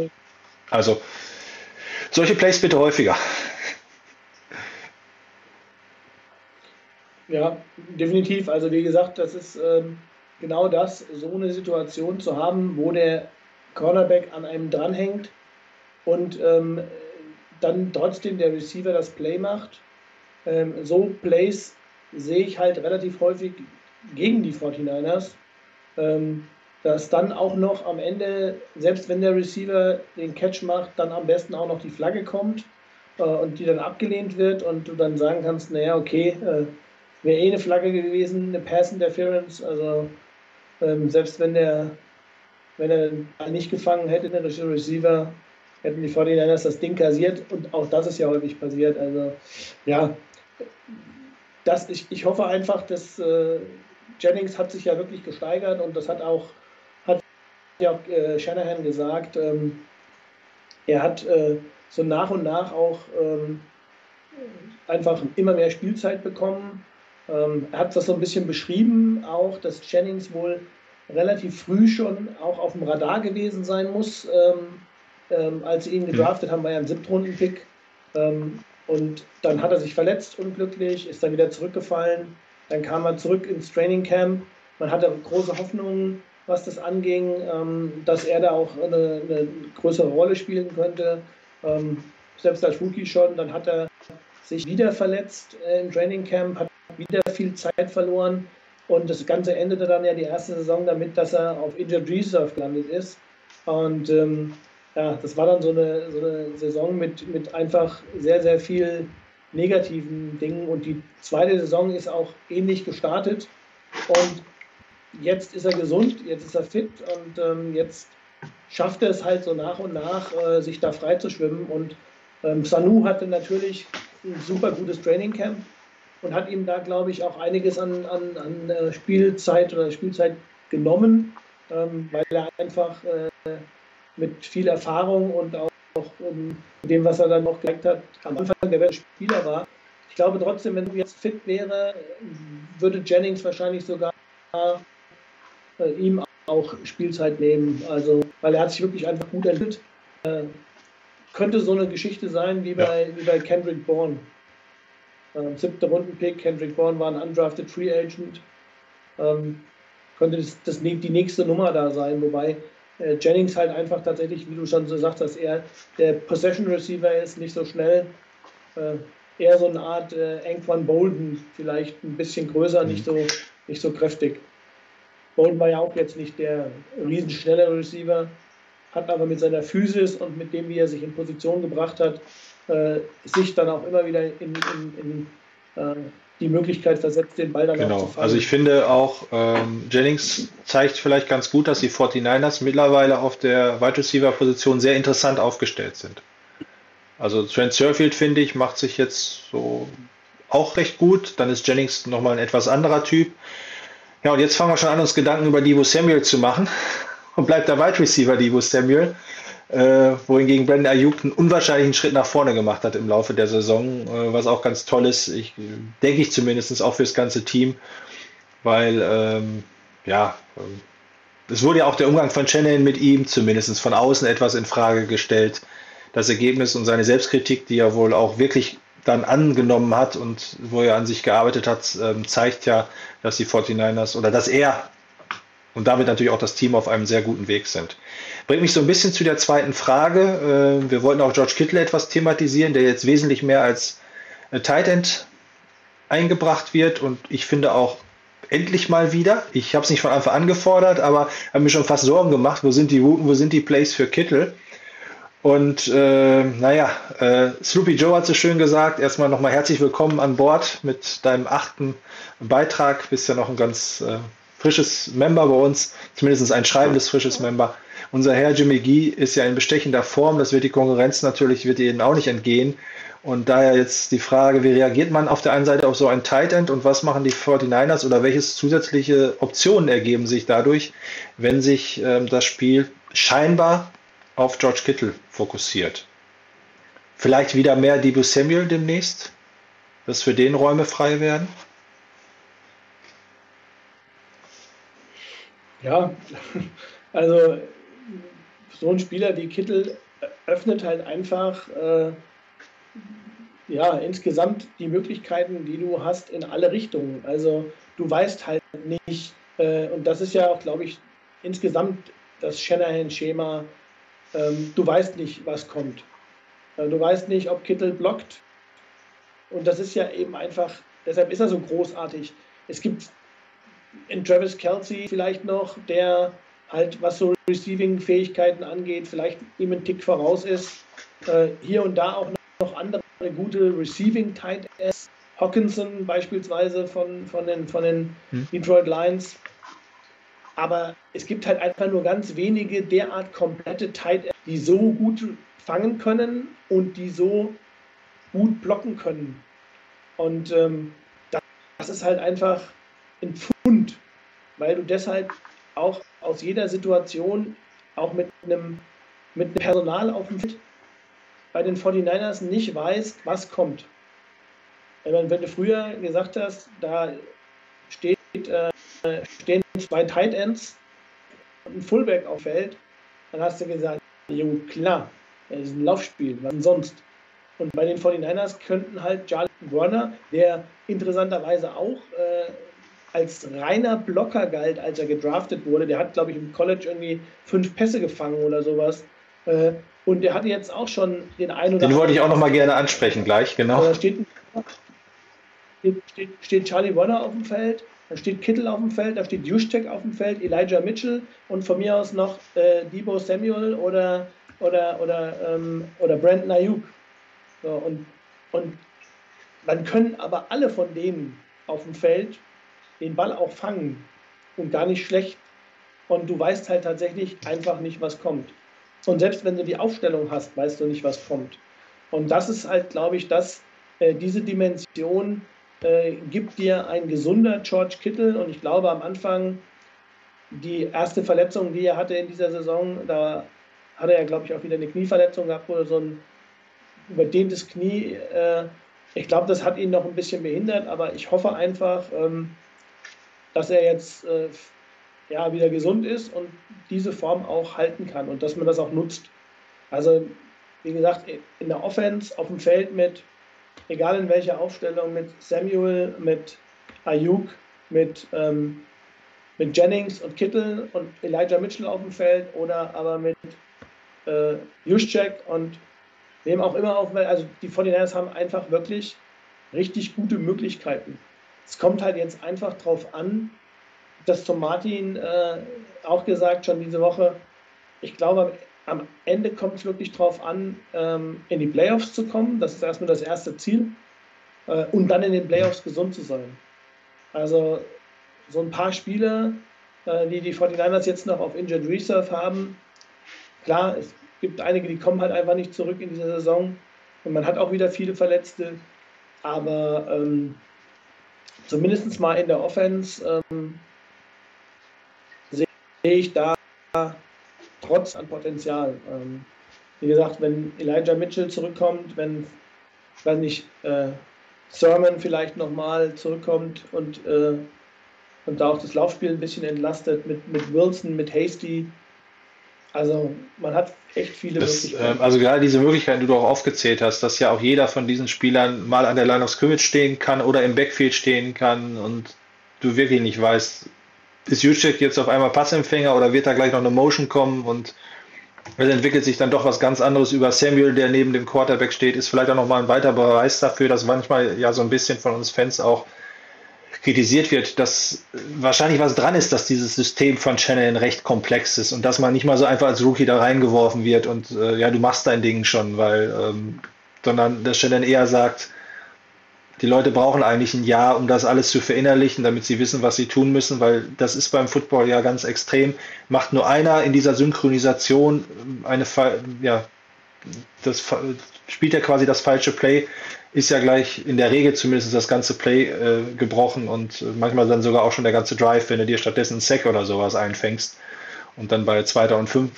S2: Also, solche Plays bitte häufiger.
S3: Ja, definitiv. Also, wie gesagt, das ist ähm, genau das, so eine Situation zu haben, wo der Cornerback an einem dranhängt und ähm, dann trotzdem der Receiver das Play macht. Ähm, so Plays sehe ich halt relativ häufig gegen die 49ers, ähm, dass dann auch noch am Ende, selbst wenn der Receiver den Catch macht, dann am besten auch noch die Flagge kommt äh, und die dann abgelehnt wird und du dann sagen kannst, naja, okay, äh, wäre eh eine Flagge gewesen, eine Pass Interference, also ähm, selbst wenn der wenn er nicht gefangen hätte, der Receiver, hätten die 49ers das Ding kassiert und auch das ist ja häufig passiert. Also ja, das, ich, ich hoffe einfach, dass äh, Jennings hat sich ja wirklich gesteigert und das hat auch, hat ja auch äh, Shanahan gesagt, ähm, er hat äh, so nach und nach auch ähm, einfach immer mehr Spielzeit bekommen. Ähm, er hat das so ein bisschen beschrieben, auch, dass Jennings wohl relativ früh schon auch auf dem Radar gewesen sein muss. Ähm, ähm, als sie ihn hm. gedraftet haben, war er ein Siebtrunden-Pick. Ähm, und dann hat er sich verletzt, unglücklich, ist dann wieder zurückgefallen. Dann kam er zurück ins Training Camp. Man hatte große Hoffnungen, was das anging, ähm, dass er da auch eine, eine größere Rolle spielen könnte. Ähm, selbst als Rookie schon. Dann hat er sich wieder verletzt äh, im Training Camp, hat wieder viel Zeit verloren. Und das Ganze endete dann ja die erste Saison damit, dass er auf Injured Reserve gelandet ist. Und ähm, ja, das war dann so eine, so eine Saison mit, mit einfach sehr, sehr viel negativen Dingen. Und die zweite Saison ist auch ähnlich gestartet. Und jetzt ist er gesund, jetzt ist er fit und ähm, jetzt schafft er es halt so nach und nach, äh, sich da frei zu schwimmen. Und ähm, Sanu hatte natürlich ein super gutes Trainingcamp und hat ihm da, glaube ich, auch einiges an, an, an äh, Spielzeit oder Spielzeit genommen, ähm, weil er einfach äh, mit viel Erfahrung und auch, auch um, dem, was er dann noch gezeigt hat, am Anfang der beste Spieler war. Ich glaube trotzdem, wenn du jetzt fit wäre, würde Jennings wahrscheinlich sogar äh, ihm auch Spielzeit nehmen. Also, weil er hat sich wirklich einfach gut entwickelt. Äh, könnte so eine Geschichte sein wie bei, ja. wie bei Kendrick Bourne. Ähm, siebter Rundenpick, Kendrick Bourne war ein undrafted Free Agent. Ähm, könnte das, das, die nächste Nummer da sein, wobei äh, Jennings halt einfach tatsächlich, wie du schon so sagst, dass er der Possession Receiver ist, nicht so schnell. Äh, eher so eine Art äh, Anquan Bolden, vielleicht ein bisschen größer, mhm. nicht, so, nicht so kräftig. Bolden war ja auch jetzt nicht der riesenschnelle Receiver, hat aber mit seiner Physis und mit dem, wie er sich in Position gebracht hat, äh, sich dann auch immer wieder in, in, in äh, die Möglichkeit versetzt, den Ball dann
S2: genau. auch zu fangen. Also ich finde auch, ähm, Jennings zeigt vielleicht ganz gut, dass die 49ers mittlerweile auf der Wide Receiver Position sehr interessant aufgestellt sind. Also Trent Surfield, finde ich, macht sich jetzt so auch recht gut. Dann ist Jennings nochmal ein etwas anderer Typ. Ja, und jetzt fangen wir schon an, uns Gedanken über Divo Samuel zu machen. Und bleibt der Wide Receiver Divo Samuel, äh, wohingegen Brandon Ayuk einen unwahrscheinlichen Schritt nach vorne gemacht hat im Laufe der Saison, äh, was auch ganz toll ist. Ich, denke ich zumindest auch fürs ganze Team, weil, ähm, ja, ähm, es wurde ja auch der Umgang von Shannon mit ihm zumindest von außen etwas in Frage gestellt. Das Ergebnis und seine Selbstkritik, die er wohl auch wirklich dann angenommen hat und wo er an sich gearbeitet hat, ähm, zeigt ja, dass die 49ers oder dass er und damit natürlich auch das Team auf einem sehr guten Weg sind. Bringt mich so ein bisschen zu der zweiten Frage. Äh, wir wollten auch George Kittle etwas thematisieren, der jetzt wesentlich mehr als äh, Tight End eingebracht wird und ich finde auch endlich mal wieder. Ich habe es nicht von Anfang an gefordert, aber habe mir schon fast Sorgen gemacht, wo sind die Routen, wo sind die Plays für Kittle? Und äh, naja, äh, Sloopy Joe hat so schön gesagt, erstmal nochmal herzlich willkommen an Bord mit deinem achten Beitrag. Bist ja noch ein ganz äh, frisches Member bei uns, zumindest ein schreibendes frisches Member. Unser Herr Jimmy Gee ist ja in bestechender Form, das wird die Konkurrenz natürlich, wird ihnen auch nicht entgehen. Und daher jetzt die Frage, wie reagiert man auf der einen Seite auf so ein Tight End und was machen die 49ers oder welches zusätzliche Optionen ergeben sich dadurch, wenn sich ähm, das Spiel scheinbar auf George Kittle fokussiert. Vielleicht wieder mehr Debo Samuel demnächst, dass für den Räume frei werden?
S3: Ja, also so ein Spieler wie Kittel öffnet halt einfach äh, ja, insgesamt die Möglichkeiten, die du hast in alle Richtungen. Also du weißt halt nicht, äh, und das ist ja auch, glaube ich, insgesamt das Shanahan-Schema ähm, du weißt nicht, was kommt. Äh, du weißt nicht, ob Kittel blockt. Und das ist ja eben einfach, deshalb ist er so großartig. Es gibt in Travis Kelsey vielleicht noch, der halt, was so Receiving-Fähigkeiten angeht, vielleicht ihm einen Tick voraus ist. Äh, hier und da auch noch andere gute Receiving-Tight Ends. Hawkinson beispielsweise von, von den, von den hm. Detroit Lions. Aber es gibt halt einfach nur ganz wenige derart komplette Tight Ends, die so gut fangen können und die so gut blocken können. Und ähm, das ist halt einfach ein Pfund, weil du deshalb auch aus jeder Situation, auch mit einem, mit einem Personal auf dem Feld, bei den 49ers nicht weißt, was kommt. Wenn du früher gesagt hast, da steht, äh, stehen zwei Tight Ends und ein Fullback auf Feld, dann hast du gesagt, jo, klar, das ist ein Laufspiel, was denn sonst? Und bei den 49ers könnten halt Charlie Warner, der interessanterweise auch äh, als reiner Blocker galt, als er gedraftet wurde, der hat, glaube ich, im College irgendwie fünf Pässe gefangen oder sowas. Äh, und der hatte jetzt auch schon den einen oder
S2: Den wollte ich auch noch mal gerne ansprechen gleich, genau.
S3: Da steht, steht, steht Charlie Warner auf dem Feld, da steht Kittel auf dem Feld, da steht Juszczyk auf dem Feld, Elijah Mitchell und von mir aus noch äh, Debo Samuel oder, oder, oder, ähm, oder Brandon Ayuk. So, und, und dann können aber alle von denen auf dem Feld den Ball auch fangen und gar nicht schlecht. Und du weißt halt tatsächlich einfach nicht, was kommt. Und selbst wenn du die Aufstellung hast, weißt du nicht, was kommt. Und das ist halt, glaube ich, dass äh, diese Dimension äh, gibt dir ein gesunder George Kittle und ich glaube am Anfang die erste Verletzung, die er hatte in dieser Saison, da hat er glaube ich, auch wieder eine Knieverletzung gehabt oder so ein überdehntes Knie. Äh, ich glaube, das hat ihn noch ein bisschen behindert, aber ich hoffe einfach, ähm, dass er jetzt äh, ja, wieder gesund ist und diese Form auch halten kann und dass man das auch nutzt. Also, wie gesagt, in der Offense auf dem Feld mit egal in welcher Aufstellung, mit Samuel, mit Ayuk, mit, ähm, mit Jennings und Kittel und Elijah Mitchell auf dem Feld oder aber mit äh, Juszczyk und wem auch immer auf dem Feld. Also die 49ers haben einfach wirklich richtig gute Möglichkeiten. Es kommt halt jetzt einfach darauf an, dass Tom Martin äh, auch gesagt schon diese Woche, ich glaube, am Ende kommt es wirklich darauf an, ähm, in die Playoffs zu kommen. Das ist erstmal das erste Ziel. Äh, und dann in den Playoffs gesund zu sein. Also so ein paar Spiele, äh, die die 49ers jetzt noch auf Injured Reserve haben. Klar, es gibt einige, die kommen halt einfach nicht zurück in dieser Saison. Und man hat auch wieder viele Verletzte. aber ähm, zumindest mal in der Offense ähm, sehe ich da trotz an Potenzial. Ähm, wie gesagt, wenn Elijah Mitchell zurückkommt, wenn, weiß nicht, äh, Sermon vielleicht nochmal zurückkommt und, äh, und da auch das Laufspiel ein bisschen entlastet mit, mit Wilson, mit Hasty. Also man hat echt viele
S2: das, Möglichkeiten. Äh, also gerade diese Möglichkeiten, die du auch aufgezählt hast, dass ja auch jeder von diesen Spielern mal an der Line of Scrimmage stehen kann oder im Backfield stehen kann und du wirklich nicht weißt, ist Juszczyk jetzt auf einmal Passempfänger oder wird da gleich noch eine Motion kommen und es entwickelt sich dann doch was ganz anderes über Samuel, der neben dem Quarterback steht, ist vielleicht auch nochmal ein weiterer Beweis dafür, dass manchmal ja so ein bisschen von uns Fans auch kritisiert wird, dass wahrscheinlich was dran ist, dass dieses System von Shannon recht komplex ist und dass man nicht mal so einfach als Rookie da reingeworfen wird und äh, ja, du machst dein Ding schon, weil, ähm, sondern dass Shannon eher sagt, die Leute brauchen eigentlich ein Jahr, um das alles zu verinnerlichen, damit sie wissen, was sie tun müssen, weil das ist beim Football ja ganz extrem. Macht nur einer in dieser Synchronisation eine, ja, das spielt ja quasi das falsche Play, ist ja gleich in der Regel zumindest das ganze Play äh, gebrochen und manchmal dann sogar auch schon der ganze Drive, wenn du dir stattdessen einen Sack oder sowas einfängst und dann bei 2. und 5,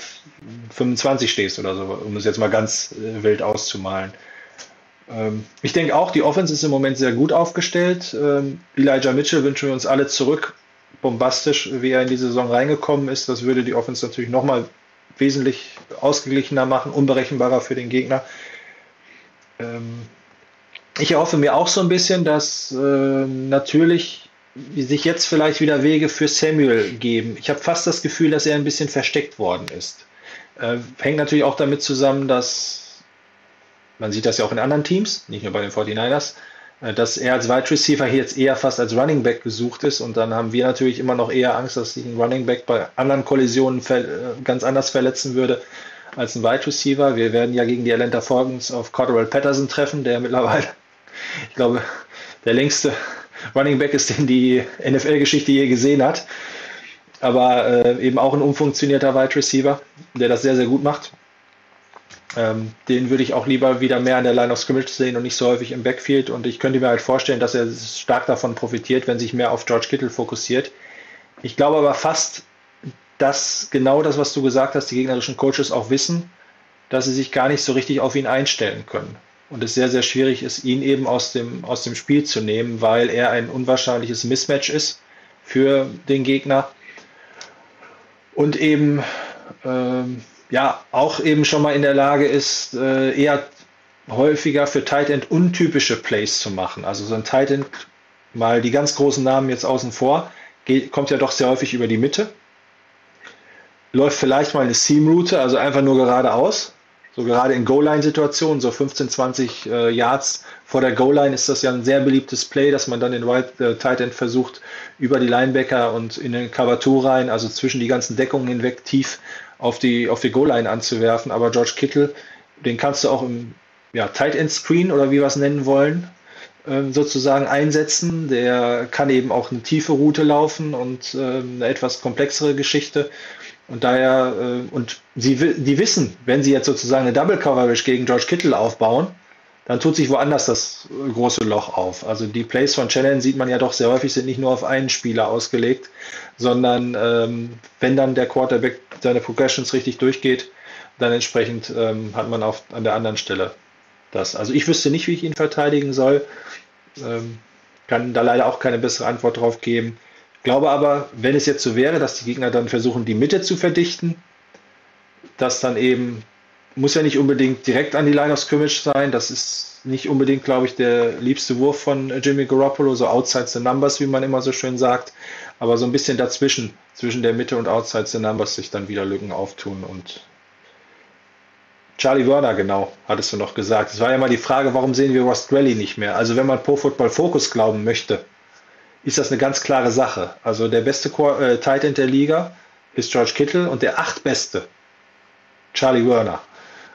S2: 25 stehst oder so, um es jetzt mal ganz äh, wild auszumalen. Ähm, ich denke auch, die Offense ist im Moment sehr gut aufgestellt. Ähm, Elijah Mitchell wünschen wir uns alle zurück. Bombastisch, wie er in die Saison reingekommen ist. Das würde die Offense natürlich nochmal wesentlich ausgeglichener machen, unberechenbarer für den Gegner. Ähm, ich erhoffe mir auch so ein bisschen, dass äh, natürlich sich jetzt vielleicht wieder Wege für Samuel geben. Ich habe fast das Gefühl, dass er ein bisschen versteckt worden ist. Äh, hängt natürlich auch damit zusammen, dass man sieht das ja auch in anderen Teams, nicht nur bei den 49ers, äh, dass er als Wide Receiver hier jetzt eher fast als Running Back gesucht ist und dann haben wir natürlich immer noch eher Angst, dass sich ein Running Back bei anderen Kollisionen äh, ganz anders verletzen würde als ein Wide Receiver. Wir werden ja gegen die Atlanta Falcons auf Cordell Patterson treffen, der mittlerweile, ich glaube, der längste Running Back ist, den die NFL-Geschichte je gesehen hat. Aber äh, eben auch ein umfunktionierter Wide Receiver, der das sehr, sehr gut macht. Ähm, den würde ich auch lieber wieder mehr an der Line of Scrimmage sehen und nicht so häufig im Backfield. Und ich könnte mir halt vorstellen, dass er stark davon profitiert, wenn sich mehr auf George Kittle fokussiert. Ich glaube aber fast, dass genau das, was du gesagt hast, die gegnerischen Coaches auch wissen, dass sie sich gar nicht so richtig auf ihn einstellen können. Und es sehr, sehr schwierig ist, ihn eben aus dem, aus dem Spiel zu nehmen, weil er ein unwahrscheinliches Mismatch ist für den Gegner. Und eben ähm, ja auch eben schon mal in der Lage ist, äh, eher häufiger für Tight End untypische Plays zu machen. Also so ein Tight End, mal die ganz großen Namen jetzt außen vor, geht, kommt ja doch sehr häufig über die Mitte. Läuft vielleicht mal eine Seam-Route, also einfach nur geradeaus. So gerade in Goal-Line-Situationen, so 15, 20 äh, Yards vor der Goal-Line ist das ja ein sehr beliebtes Play, dass man dann den Right äh, Tight End versucht, über die Linebacker und in den Cover 2 rein, also zwischen die ganzen Deckungen hinweg tief auf die, auf die Goal-Line anzuwerfen. Aber George Kittle, den kannst du auch im ja, Tight End Screen oder wie wir es nennen wollen, ähm, sozusagen einsetzen. Der kann eben auch eine tiefe Route laufen und ähm, eine etwas komplexere Geschichte. Und daher, äh, und sie, die wissen, wenn sie jetzt sozusagen eine Double Coverage gegen George Kittle aufbauen, dann tut sich woanders das große Loch auf. Also die Plays von Shannon sieht man ja doch sehr häufig, sind nicht nur auf einen Spieler ausgelegt, sondern ähm, wenn dann der Quarterback seine Progressions richtig durchgeht, dann entsprechend ähm, hat man auf, an der anderen Stelle das. Also ich wüsste nicht, wie ich ihn verteidigen soll. Ähm, kann da leider auch keine bessere Antwort drauf geben. Glaube aber, wenn es jetzt so wäre, dass die Gegner dann versuchen, die Mitte zu verdichten, dass dann eben muss ja nicht unbedingt direkt an die Line of Scrimmage sein. Das ist nicht unbedingt, glaube ich, der liebste Wurf von Jimmy Garoppolo, so outside the numbers, wie man immer so schön sagt. Aber so ein bisschen dazwischen, zwischen der Mitte und outside the numbers, sich dann wieder Lücken auftun. Und Charlie Werner, genau, hattest du noch gesagt. Es war ja mal die Frage, warum sehen wir Ross Grelly nicht mehr? Also, wenn man Pro Football Focus glauben möchte, ist das eine ganz klare Sache. Also, der beste äh, Tight End der Liga ist George Kittle und der achtbeste Charlie Werner.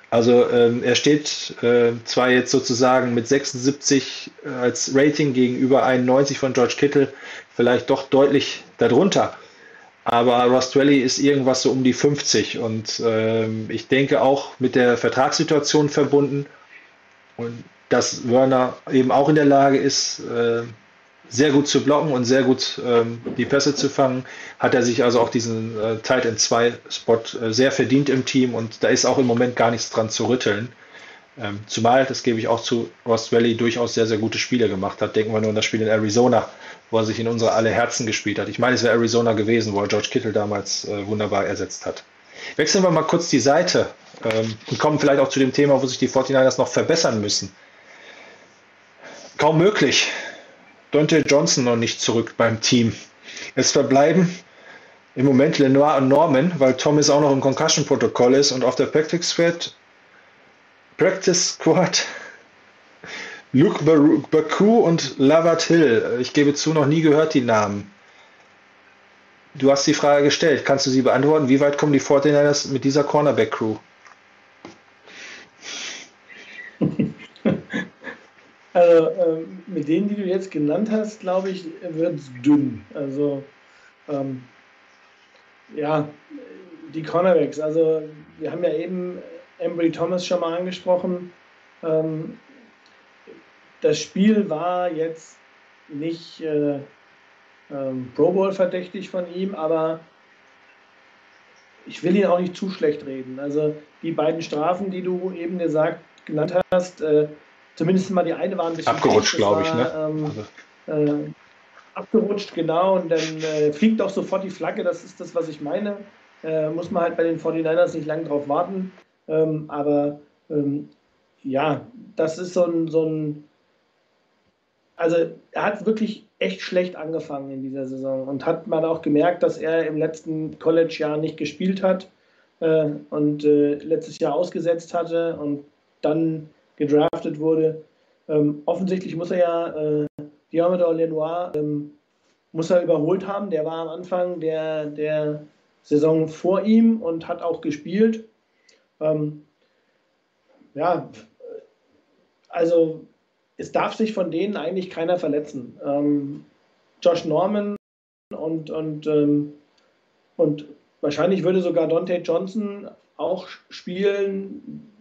S2: Also ähm, er steht äh, zwar jetzt sozusagen mit 76 äh, als Rating gegenüber 91 von George Kittle vielleicht doch deutlich darunter, aber Ross Rally ist irgendwas so um die 50 und ähm, ich denke auch mit der Vertragssituation verbunden. Und dass Werner eben auch in der Lage ist, äh, sehr gut zu blocken und sehr gut ähm, die Pässe zu fangen, hat er sich also auch diesen äh, Tight End 2 Spot äh, sehr verdient im Team und da ist auch im Moment gar nichts dran zu rütteln. Ähm, zumal, das gebe ich auch zu, Ross Valley durchaus sehr, sehr gute Spiele gemacht hat. Denken wir nur an das Spiel in Arizona, wo er sich in unsere alle Herzen gespielt hat. Ich meine, es wäre Arizona gewesen, wo er George Kittle damals äh, wunderbar ersetzt hat. Wechseln wir mal kurz die Seite ähm, und kommen vielleicht auch zu dem Thema, wo sich die 49ers noch verbessern müssen. Kaum möglich. Dante Johnson noch nicht zurück beim Team. Es verbleiben im Moment Lenoir und Norman, weil Thomas auch noch im Concussion-Protokoll ist und auf der Practice Squad, Practice Squad Luke Baku und Lavat Hill. Ich gebe zu, noch nie gehört die Namen. Du hast die Frage gestellt. Kannst du sie beantworten? Wie weit kommen die 49ers mit dieser Cornerback-Crew?
S3: Also ähm, mit denen, die du jetzt genannt hast, glaube ich, wird es dünn. Also ähm, ja, die Cornerbacks. Also wir haben ja eben Embry Thomas schon mal angesprochen. Ähm, das Spiel war jetzt nicht äh, ähm, Pro Bowl verdächtig von ihm, aber ich will ihn auch nicht zu schlecht reden. Also die beiden Strafen, die du eben gesagt genannt hast, äh, zumindest mal die eine war ein bisschen
S2: abgerutscht, glaube ich. Ne?
S3: Ähm, also. äh, abgerutscht, genau, und dann äh, fliegt auch sofort die Flagge, das ist das, was ich meine. Äh, muss man halt bei den 49ers nicht lange drauf warten. Ähm, aber ähm, ja, das ist so ein, so ein also er hat wirklich echt schlecht angefangen in dieser Saison und hat man auch gemerkt, dass er im letzten College-Jahr nicht gespielt hat äh, und äh, letztes Jahr ausgesetzt hatte und dann gedraftet wurde. Ähm, offensichtlich muss er ja äh, Diomedor Lenoir ähm, muss er überholt haben. Der war am Anfang der, der Saison vor ihm und hat auch gespielt. Ähm, ja, also es darf sich von denen eigentlich keiner verletzen. Ähm, Josh Norman und, und, ähm, und wahrscheinlich würde sogar Dante Johnson auch spielen.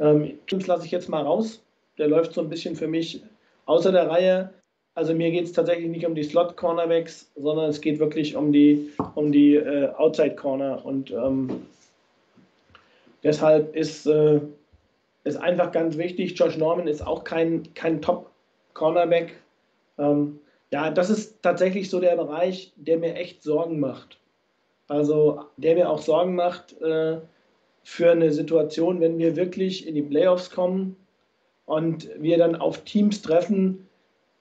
S3: Ähm, das lasse ich jetzt mal raus. Der läuft so ein bisschen für mich außer der Reihe. Also mir geht es tatsächlich nicht um die Slot-Cornerbacks, sondern es geht wirklich um die, um die äh, Outside-Corner. Und ähm, deshalb ist äh, einfach ganz wichtig. Josh Norman ist auch kein, kein Top-Cornerback. Ähm, ja, das ist tatsächlich so der Bereich, der mir echt Sorgen macht. Also der mir auch Sorgen macht äh, für eine Situation, wenn wir wirklich in die Playoffs kommen und wir dann auf Teams treffen,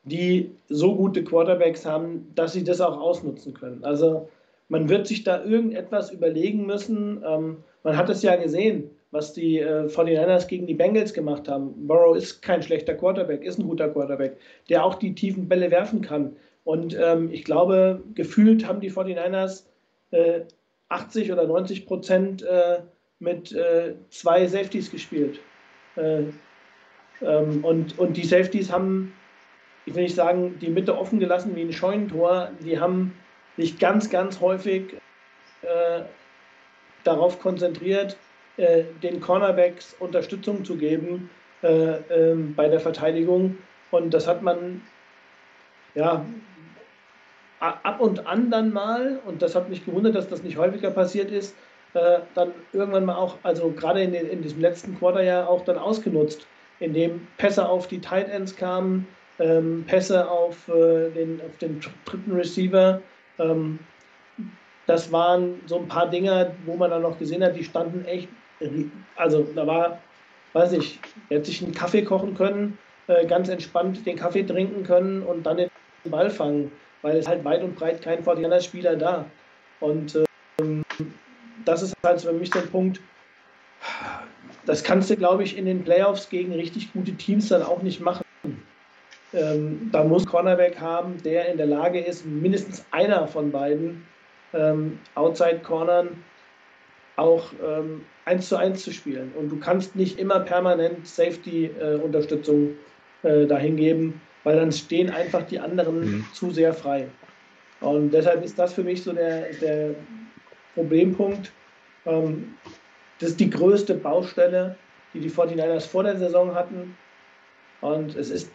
S3: die so gute Quarterbacks haben, dass sie das auch ausnutzen können. Also man wird sich da irgendetwas überlegen müssen. Ähm, man hat es ja gesehen was die äh, 49ers gegen die Bengals gemacht haben. Burrow ist kein schlechter Quarterback, ist ein guter Quarterback, der auch die tiefen Bälle werfen kann. Und ähm, ich glaube, gefühlt haben die 49ers äh, 80 oder 90 Prozent äh, mit äh, zwei Safeties gespielt. Äh, ähm, und, und die Safeties haben, ich will nicht sagen, die Mitte offen gelassen wie ein Scheunentor. Die haben sich ganz, ganz häufig äh, darauf konzentriert, äh, den Cornerbacks Unterstützung zu geben äh, ähm, bei der Verteidigung. Und das hat man ja ab und an dann mal, und das hat mich gewundert, dass das nicht häufiger passiert ist, äh, dann irgendwann mal auch, also gerade in, in diesem letzten Quarterjahr auch dann ausgenutzt, indem Pässe auf die Tight Ends kamen, ähm, Pässe auf, äh, den, auf den dritten Receiver. Ähm, das waren so ein paar Dinger, wo man dann noch gesehen hat, die standen echt also da war, weiß ich, hätte sich einen Kaffee kochen können, äh, ganz entspannt den Kaffee trinken können und dann den Ball fangen, weil es halt weit und breit kein Fortinaner Spieler da. Und ähm, das ist halt für mich ein Punkt, das kannst du, glaube ich, in den Playoffs gegen richtig gute Teams dann auch nicht machen. Ähm, da muss Cornerback haben, der in der Lage ist, mindestens einer von beiden ähm, Outside-Cornern auch ähm, 1 zu 1 zu spielen. Und du kannst nicht immer permanent Safety-Unterstützung äh, dahin geben, weil dann stehen einfach die anderen mhm. zu sehr frei. Und deshalb ist das für mich so der, der Problempunkt. Ähm, das ist die größte Baustelle, die die 49ers vor der Saison hatten. Und es ist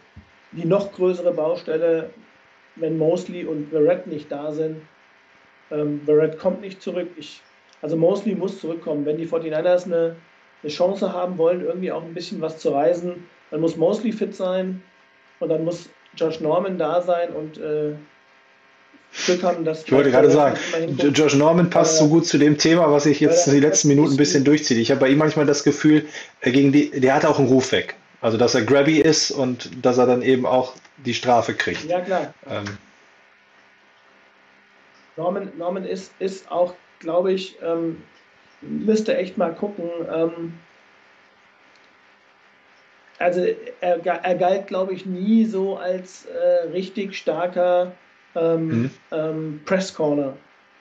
S3: die noch größere Baustelle, wenn Mosley und Verrett nicht da sind. Ähm, Verrett kommt nicht zurück. Ich, also Mosley muss zurückkommen. Wenn die 49ers eine, eine Chance haben wollen, irgendwie auch ein bisschen was zu reisen, dann muss Mosley fit sein und dann muss Josh Norman da sein und äh,
S2: Glück haben, dass. Ich wollte gerade sagen, Josh Norman passt so gut zu dem Thema, was ich jetzt die letzten Minuten ein bisschen durchziehe. Ich habe bei ihm manchmal das Gefühl, gegen die, der hat auch einen Ruf weg. Also, dass er grabby ist und dass er dann eben auch die Strafe kriegt.
S3: Ja, klar. Ähm. Norman, Norman ist, ist auch, glaube ich, ähm, müsste echt mal gucken. Ähm, also, er, er galt, glaube ich, nie so als äh, richtig starker ähm, mhm. ähm, Press Corner.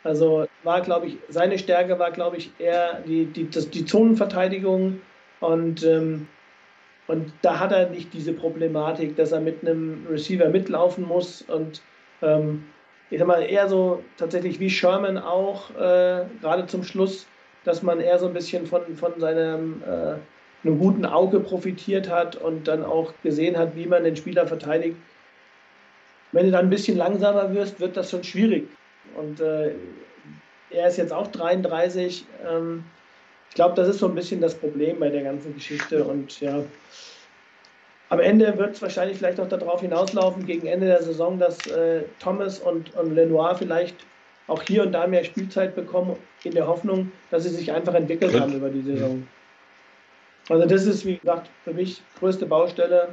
S3: Also war, glaube ich, seine Stärke war, glaube ich, eher die, die, das, die Zonenverteidigung und, ähm, und da hat er nicht diese Problematik, dass er mit einem Receiver mitlaufen muss und ähm, ich sag mal, eher so tatsächlich wie Sherman auch, äh, gerade zum Schluss, dass man eher so ein bisschen von, von seinem äh, einem guten Auge profitiert hat und dann auch gesehen hat, wie man den Spieler verteidigt. Wenn du dann ein bisschen langsamer wirst, wird das schon schwierig. Und äh, er ist jetzt auch 33. Ähm, ich glaube, das ist so ein bisschen das Problem bei der ganzen Geschichte. Und ja, am Ende wird es wahrscheinlich vielleicht auch darauf hinauslaufen, gegen Ende der Saison, dass äh, Thomas und, und Lenoir vielleicht auch hier und da mehr Spielzeit bekommen, in der Hoffnung, dass sie sich einfach entwickelt haben über die Saison. Also das ist, wie gesagt, für mich größte Baustelle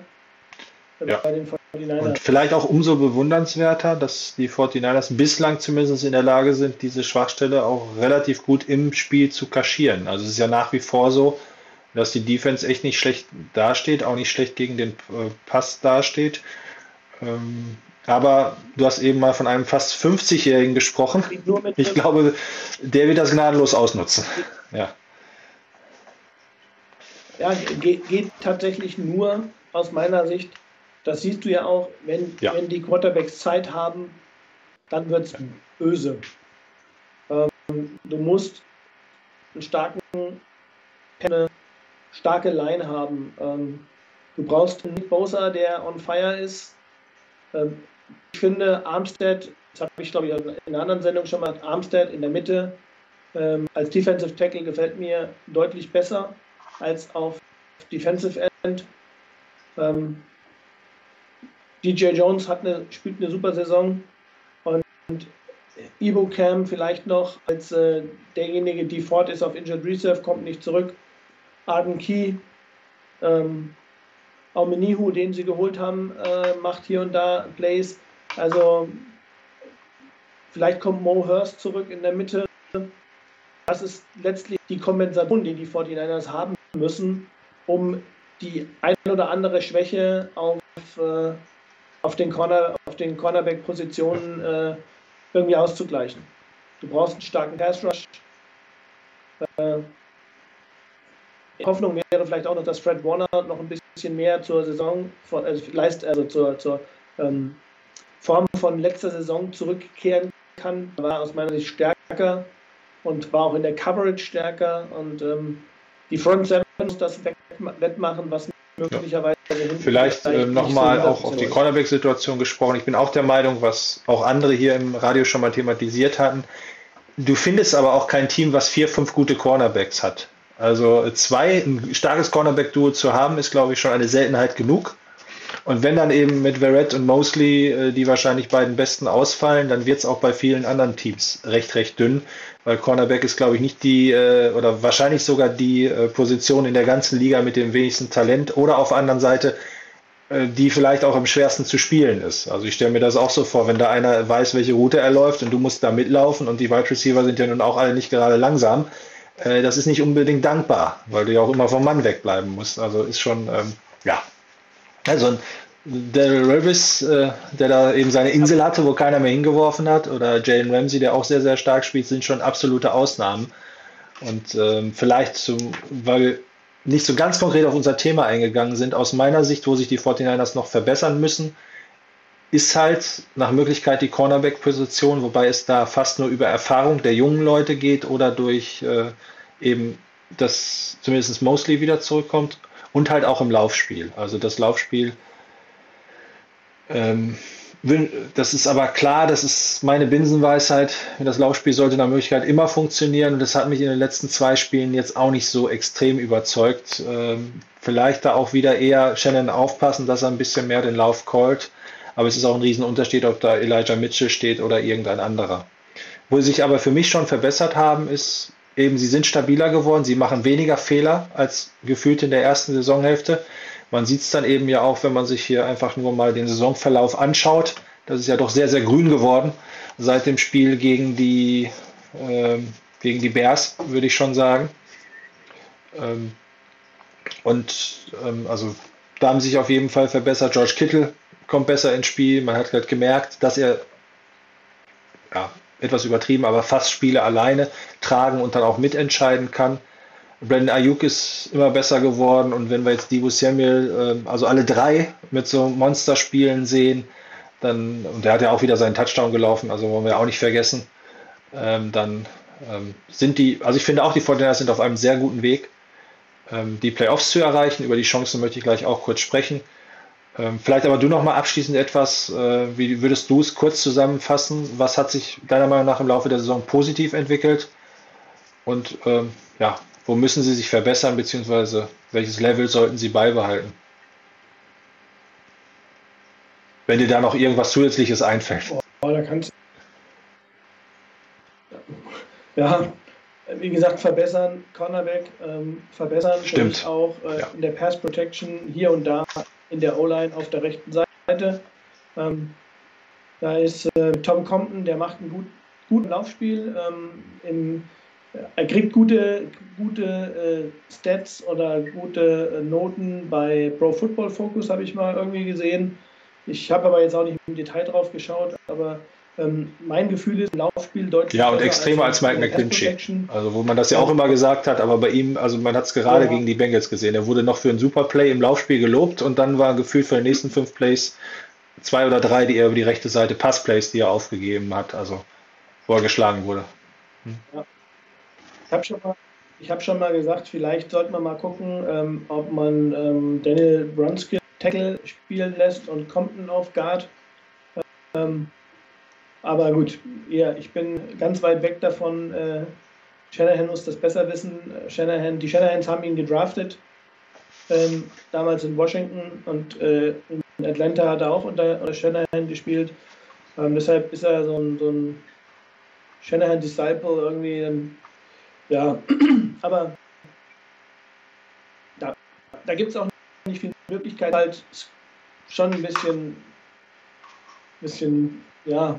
S2: ja. bei den und vielleicht auch umso bewundernswerter, dass die 49ers bislang zumindest in der Lage sind, diese Schwachstelle auch relativ gut im Spiel zu kaschieren. Also es ist ja nach wie vor so, dass die Defense echt nicht schlecht dasteht, auch nicht schlecht gegen den äh, Pass dasteht. Ähm, aber du hast eben mal von einem fast 50-Jährigen gesprochen. Ich glaube, der wird das gnadenlos ausnutzen. Ja,
S3: ja geht, geht tatsächlich nur aus meiner Sicht das siehst du ja auch, wenn, ja. wenn die Quarterbacks Zeit haben, dann wird es böse. Ähm, du musst einen starken, eine starke Line haben. Ähm, du brauchst einen Nick Bosa, der on fire ist. Ähm, ich finde Armstead, das habe ich glaube ich in einer anderen Sendung schon mal, Armstead in der Mitte ähm, als Defensive Tackle gefällt mir deutlich besser als auf Defensive End. Ähm, DJ Jones eine, spielt eine super Saison und Ibo Cam vielleicht noch als äh, derjenige, die fort ist auf Injured Reserve, kommt nicht zurück. Arden Key, ähm, Aumenihu, den sie geholt haben, äh, macht hier und da Plays. Also vielleicht kommt Mo Hurst zurück in der Mitte. Das ist letztlich die Kompensation, die die 49ers haben müssen, um die ein oder andere Schwäche auf äh, auf den, Corner, auf den Cornerback-Positionen äh, irgendwie auszugleichen. Du brauchst einen starken Pass Rush. Äh, Hoffnung wäre vielleicht auch noch, dass Fred Warner noch ein bisschen mehr zur Saison, also, also zur, zur ähm, Form von letzter Saison zurückkehren kann. Er war aus meiner Sicht stärker und war auch in der Coverage stärker und ähm, die Front Seven muss das wettmachen, was möglicherweise.
S2: Ja. Vielleicht äh, nochmal auch auf die Cornerback-Situation gesprochen. Ich bin auch der Meinung, was auch andere hier im Radio schon mal thematisiert hatten. Du findest aber auch kein Team, was vier, fünf gute Cornerbacks hat. Also zwei, ein starkes Cornerback-Duo zu haben, ist, glaube ich, schon eine Seltenheit genug. Und wenn dann eben mit Verrett und Mosley äh, die wahrscheinlich beiden Besten ausfallen, dann wird es auch bei vielen anderen Teams recht, recht dünn, weil Cornerback ist, glaube ich, nicht die äh, oder wahrscheinlich sogar die äh, Position in der ganzen Liga mit dem wenigsten Talent oder auf der anderen Seite die vielleicht auch am schwersten zu spielen ist. Also ich stelle mir das auch so vor, wenn da einer weiß, welche Route er läuft und du musst da mitlaufen und die Wide Receiver sind ja nun auch alle nicht gerade langsam, das ist nicht unbedingt dankbar, weil du ja auch immer vom Mann wegbleiben musst. Also ist schon, ähm, ja, also Daryl Revis, äh, der da eben seine Insel hatte, wo keiner mehr hingeworfen hat, oder Jalen Ramsey, der auch sehr, sehr stark spielt, sind schon absolute Ausnahmen. Und ähm, vielleicht, zum, weil nicht so ganz konkret auf unser Thema eingegangen sind, aus meiner Sicht, wo sich die 49ers noch verbessern müssen, ist halt nach Möglichkeit die Cornerback-Position, wobei es da fast nur über Erfahrung der jungen Leute geht oder durch äh, eben, dass zumindest Mosley wieder zurückkommt und halt auch im Laufspiel. Also das Laufspiel, ähm, das ist aber klar, das ist meine Binsenweisheit. Das Laufspiel sollte nach Möglichkeit immer funktionieren und das hat mich in den letzten zwei Spielen jetzt auch nicht so extrem überzeugt. Ähm, vielleicht da auch wieder eher Shannon aufpassen, dass er ein bisschen mehr den Lauf callt. Aber es ist auch ein Riesenunterschied, ob da Elijah Mitchell steht oder irgendein anderer. Wo sie sich aber für mich schon verbessert haben, ist eben, sie sind stabiler geworden, sie machen weniger Fehler als gefühlt in der ersten Saisonhälfte. Man sieht es dann eben ja auch, wenn man sich hier einfach nur mal den Saisonverlauf anschaut. Das ist ja doch sehr, sehr grün geworden seit dem Spiel gegen die, ähm, gegen die Bears, würde ich schon sagen. Ähm, und ähm, also da haben sich auf jeden Fall verbessert. George Kittle kommt besser ins Spiel. Man hat halt gemerkt, dass er ja, etwas übertrieben, aber fast Spiele alleine tragen und dann auch mitentscheiden kann. Brandon Ayuk ist immer besser geworden und wenn wir jetzt Divo Samuel, äh, also alle drei mit so Monsterspielen sehen, dann, und der hat ja auch wieder seinen Touchdown gelaufen, also wollen wir auch nicht vergessen, ähm, dann ähm, sind die, also ich finde auch, die 49 sind auf einem sehr guten Weg, ähm, die Playoffs zu erreichen. Über die Chancen möchte ich gleich auch kurz sprechen. Ähm, vielleicht aber du noch mal abschließend etwas, äh, wie würdest du es kurz zusammenfassen? Was hat sich deiner Meinung nach im Laufe der Saison positiv entwickelt? Und ähm, ja, wo müssen sie sich verbessern, beziehungsweise welches Level sollten sie beibehalten? Wenn dir da noch irgendwas Zusätzliches einfällt.
S3: Oh, da kannst ja, wie gesagt, verbessern, Cornerback ähm, verbessern,
S2: Stimmt.
S3: auch äh, ja. in der Pass Protection hier und da in der O-Line auf der rechten Seite. Ähm, da ist äh, Tom Compton, der macht ein gut, gutes Laufspiel. Ähm, im, er kriegt gute, gute äh, Stats oder gute äh, Noten bei Pro Football Focus, habe ich mal irgendwie gesehen. Ich habe aber jetzt auch nicht im Detail drauf geschaut, aber ähm, mein Gefühl ist, Laufspiel deutlich.
S2: Ja, und extremer als, als Mike McClinchy. Also, wo man das ja auch immer gesagt hat, aber bei ihm, also man hat es gerade ja. gegen die Bengals gesehen. Er wurde noch für ein Superplay im Laufspiel gelobt und dann war gefühlt für die nächsten fünf Plays zwei oder drei, die er über die rechte Seite Passplays, die er aufgegeben hat, also wo er geschlagen wurde.
S3: Hm. Ja. Ich habe schon mal ich habe schon mal gesagt, vielleicht sollte man mal gucken, ähm, ob man ähm, Daniel Brunskill Tackle spielen lässt und Compton auf Guard. Ähm, aber gut, ja, ich bin ganz weit weg davon. Äh, Shanahan muss das besser wissen. Shanahan, die Shanahans haben ihn gedraftet, ähm, damals in Washington und äh, in Atlanta hat er auch unter, unter Shanahan gespielt. Ähm, deshalb ist er so ein, so ein Shanahan-Disciple irgendwie. Ähm, ja, aber da, da gibt es auch nicht viel Möglichkeit, halt schon ein bisschen, bisschen ja,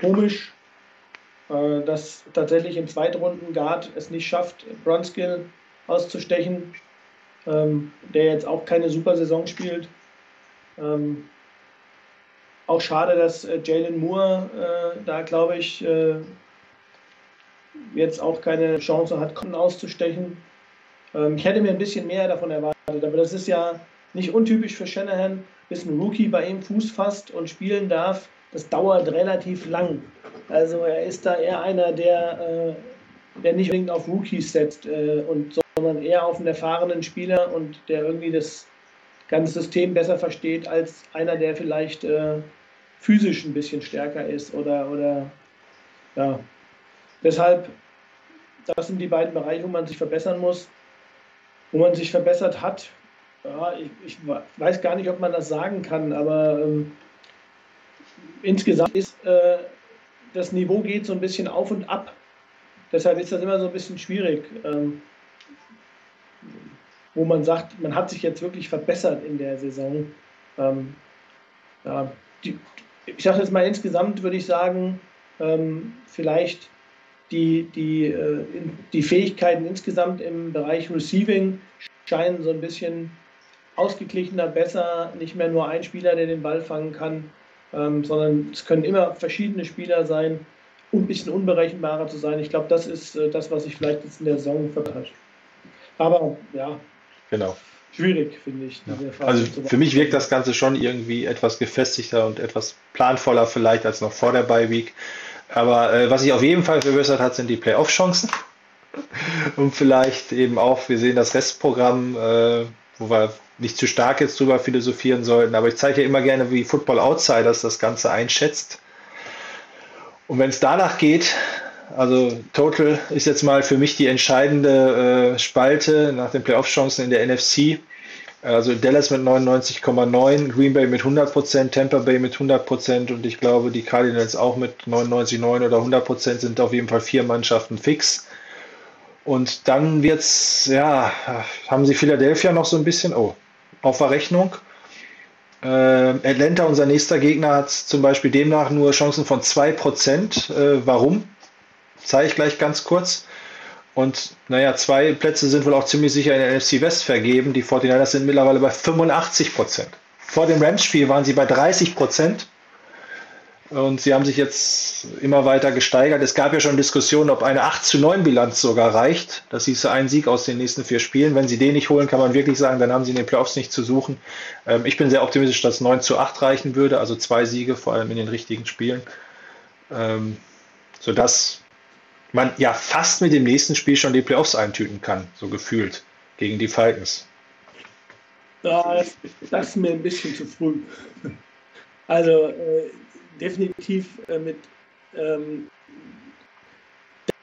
S3: komisch, äh, dass tatsächlich im Zweitrunden Guard es nicht schafft, Bronskill auszustechen, ähm, der jetzt auch keine super Saison spielt. Ähm, auch schade, dass äh, Jalen Moore äh, da, glaube ich, äh, jetzt auch keine Chance hat, Konten auszustechen. Ähm, ich hätte mir ein bisschen mehr davon erwartet, aber das ist ja nicht untypisch für Shanahan, bis ein Rookie bei ihm Fuß fasst und spielen darf das dauert relativ lang. Also er ist da eher einer, der, äh, der nicht unbedingt auf Rookies setzt, äh, und, sondern eher auf einen erfahrenen Spieler und der irgendwie das ganze System besser versteht als einer, der vielleicht äh, physisch ein bisschen stärker ist oder, oder ja. Deshalb, das sind die beiden Bereiche, wo man sich verbessern muss. Wo man sich verbessert hat, ja, ich, ich weiß gar nicht, ob man das sagen kann, aber ähm, insgesamt ist äh, das Niveau geht so ein bisschen auf und ab. Deshalb ist das immer so ein bisschen schwierig, ähm, wo man sagt, man hat sich jetzt wirklich verbessert in der Saison. Ähm, ja, die, ich sage jetzt mal insgesamt, würde ich sagen, ähm, vielleicht die, die, äh, die Fähigkeiten insgesamt im Bereich Receiving scheinen so ein bisschen ausgeglichener, besser, nicht mehr nur ein Spieler, der den Ball fangen kann, ähm, sondern es können immer verschiedene Spieler sein, um ein bisschen unberechenbarer zu sein. Ich glaube, das ist äh, das, was sich vielleicht jetzt in der Saison verpasst. Aber ja,
S2: genau.
S3: schwierig, finde ich.
S2: Ja. Also für mich wirkt das Ganze schon irgendwie etwas gefestigter und etwas planvoller vielleicht als noch vor der Bye-Week. Aber äh, was sich auf jeden Fall verbessert hat, sind die Playoff-Chancen. Und vielleicht eben auch, wir sehen das Restprogramm, äh, wo wir nicht zu stark jetzt drüber philosophieren sollten, aber ich zeige ja immer gerne, wie Football Outsiders das Ganze einschätzt. Und wenn es danach geht, also Total ist jetzt mal für mich die entscheidende äh, Spalte nach den Playoff-Chancen in der NFC. Also Dallas mit 99,9, Green Bay mit 100%, Tampa Bay mit 100% und ich glaube, die Cardinals auch mit 99,9 oder 100% sind auf jeden Fall vier Mannschaften fix. Und dann wird's, ja, haben sie Philadelphia noch so ein bisschen, oh, auf der Rechnung. Äh, Atlanta, unser nächster Gegner, hat zum Beispiel demnach nur Chancen von 2%. Äh, warum? Zeige ich gleich ganz kurz. Und naja, zwei Plätze sind wohl auch ziemlich sicher in der NFC West vergeben. Die 49ers sind mittlerweile bei 85 Prozent. Vor dem Rams-Spiel waren sie bei 30 Prozent. Und sie haben sich jetzt immer weiter gesteigert. Es gab ja schon Diskussionen, ob eine 8 zu 9 Bilanz sogar reicht. Das hieße ein Sieg aus den nächsten vier Spielen. Wenn sie den nicht holen, kann man wirklich sagen, dann haben sie in den Playoffs nicht zu suchen. Ähm, ich bin sehr optimistisch, dass 9 zu 8 reichen würde, also zwei Siege, vor allem in den richtigen Spielen. Ähm, sodass man ja fast mit dem nächsten Spiel schon die Playoffs eintüten kann, so gefühlt, gegen die Falcons.
S3: Das, das ist mir ein bisschen zu früh. Also äh, definitiv äh, mit ähm,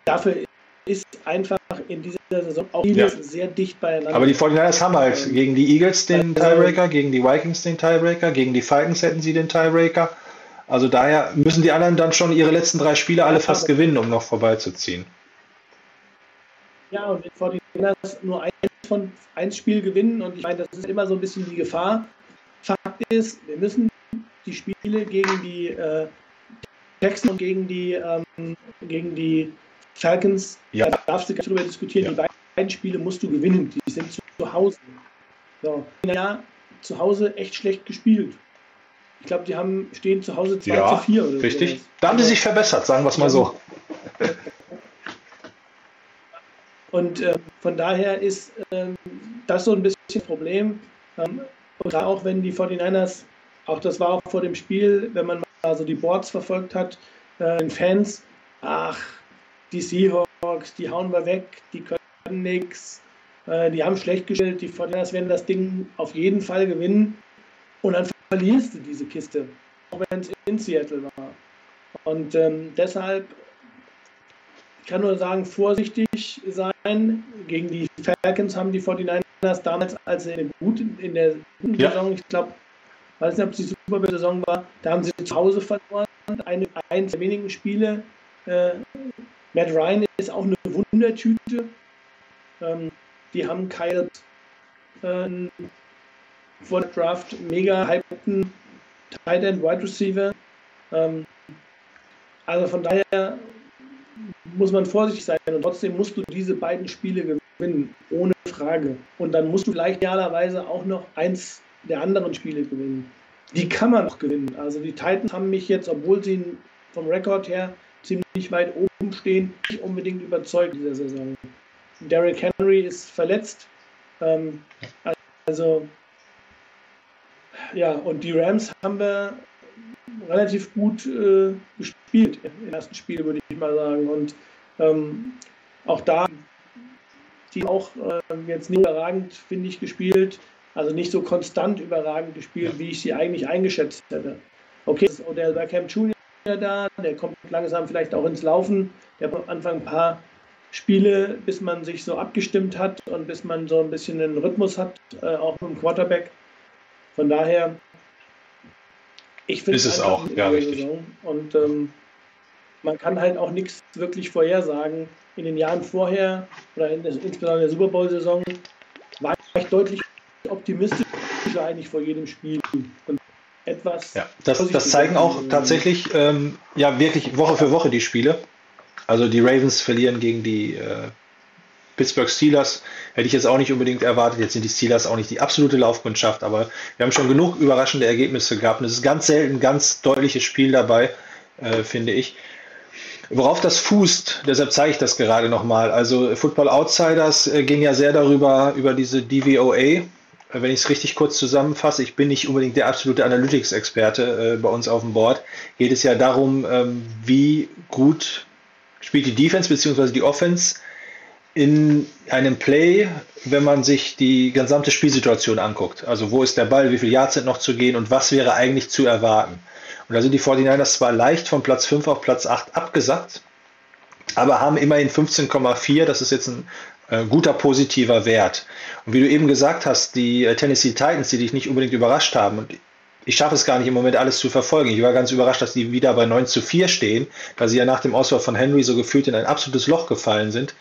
S3: dafür ist einfach in dieser Saison auch
S2: ja.
S3: sehr dicht beieinander.
S2: Aber die 49ers haben halt gegen die Eagles den also Tiebreaker, gegen die Vikings den Tiebreaker, gegen die Falcons hätten sie den Tiebreaker. Also daher müssen die anderen dann schon ihre letzten drei Spiele alle fast gewinnen, um noch vorbeizuziehen.
S3: Ja, und wenn vor die nur ein, von ein Spiel gewinnen und ich meine, das ist immer so ein bisschen die Gefahr. Fakt ist, wir müssen die Spiele gegen die äh, Texans und gegen die, ähm, gegen die Falcons, ja. da darfst du darüber diskutieren, ja. die beiden Spiele musst du gewinnen, die sind zu, zu Hause. So. Ja, zu Hause echt schlecht gespielt. Ich glaube, die haben stehen zu Hause 2 ja, zu 4 oder
S2: Richtig. So. Da haben sie sich verbessert, sagen wir es mal so.
S3: Und äh, von daher ist äh, das so ein bisschen ein Problem. Ähm, und auch wenn die 49ers, auch das war auch vor dem Spiel, wenn man mal so die Boards verfolgt hat, äh, den Fans, ach, die Seahawks, die hauen wir weg, die können nichts, äh, die haben schlecht gespielt, die 49ers werden das Ding auf jeden Fall gewinnen. Und dann verlierst du diese Kiste, auch wenn es in Seattle war. Und ähm, deshalb ich kann nur sagen, vorsichtig sein. Gegen die Falcons haben die 49ers damals, als sie in, gut, in der guten ja. Saison, ich glaube, weiß nicht, ob es die Super Bowl-Saison war, da haben sie zu Hause verloren. Eine, eins der wenigen Spiele. Äh, Matt Ryan ist auch eine Wundertüte. Ähm, die haben Kyle äh, vor der Draft mega hypten Tight End Wide Receiver. Ähm, also von daher muss man vorsichtig sein und trotzdem musst du diese beiden Spiele gewinnen, ohne Frage. Und dann musst du vielleicht idealerweise auch noch eins der anderen Spiele gewinnen. Die kann man auch gewinnen. Also die Titans haben mich jetzt, obwohl sie vom Rekord her ziemlich weit oben stehen, nicht unbedingt überzeugt dieser Saison. Derrick Henry ist verletzt. Ähm, also ja, und die Rams haben wir relativ gut äh, gespielt im ersten Spiel, würde ich mal sagen. Und ähm, auch da, die auch äh, jetzt nicht überragend, finde ich, gespielt. Also nicht so konstant überragend gespielt, wie ich sie eigentlich eingeschätzt hätte. Okay, ist Odell Beckham Jr. da, der kommt langsam vielleicht auch ins Laufen. Der hat am Anfang ein paar Spiele, bis man sich so abgestimmt hat und bis man so ein bisschen einen Rhythmus hat, äh, auch mit dem Quarterback. Von daher,
S2: ich finde es auch, ja, richtig.
S3: Saison. Und ähm, man kann halt auch nichts wirklich vorhersagen. In den Jahren vorher oder in der, insbesondere in der Super Bowl-Saison war ich deutlich optimistischer eigentlich vor jedem Spiel. Und etwas.
S2: Ja, das, das zeigen auch tatsächlich ähm, ja wirklich Woche für Woche die Spiele. Also die Ravens verlieren gegen die äh, Pittsburgh Steelers hätte ich jetzt auch nicht unbedingt erwartet. Jetzt sind die Steelers auch nicht die absolute Laufkundschaft, aber wir haben schon genug überraschende Ergebnisse gehabt. Und es ist ganz selten ein ganz deutliches Spiel dabei, äh, finde ich. Worauf das fußt, deshalb zeige ich das gerade nochmal. Also Football Outsiders äh, ging ja sehr darüber, über diese DVOA. Wenn ich es richtig kurz zusammenfasse, ich bin nicht unbedingt der absolute Analytics-Experte äh, bei uns auf dem Board, geht es ja darum, ähm, wie gut spielt die Defense bzw. die Offense in einem Play, wenn man sich die gesamte Spielsituation anguckt. Also wo ist der Ball, wie viele Yards sind noch zu gehen und was wäre eigentlich zu erwarten. Und da sind die 49ers zwar leicht von Platz 5 auf Platz 8 abgesackt, aber haben immerhin 15,4. Das ist jetzt ein äh, guter positiver Wert. Und wie du eben gesagt hast, die äh, Tennessee Titans, die dich nicht unbedingt überrascht haben, und ich schaffe es gar nicht im Moment alles zu verfolgen. Ich war ganz überrascht, dass die wieder bei 9 zu 4 stehen, weil sie ja nach dem Auswahl von Henry so gefühlt in ein absolutes Loch gefallen sind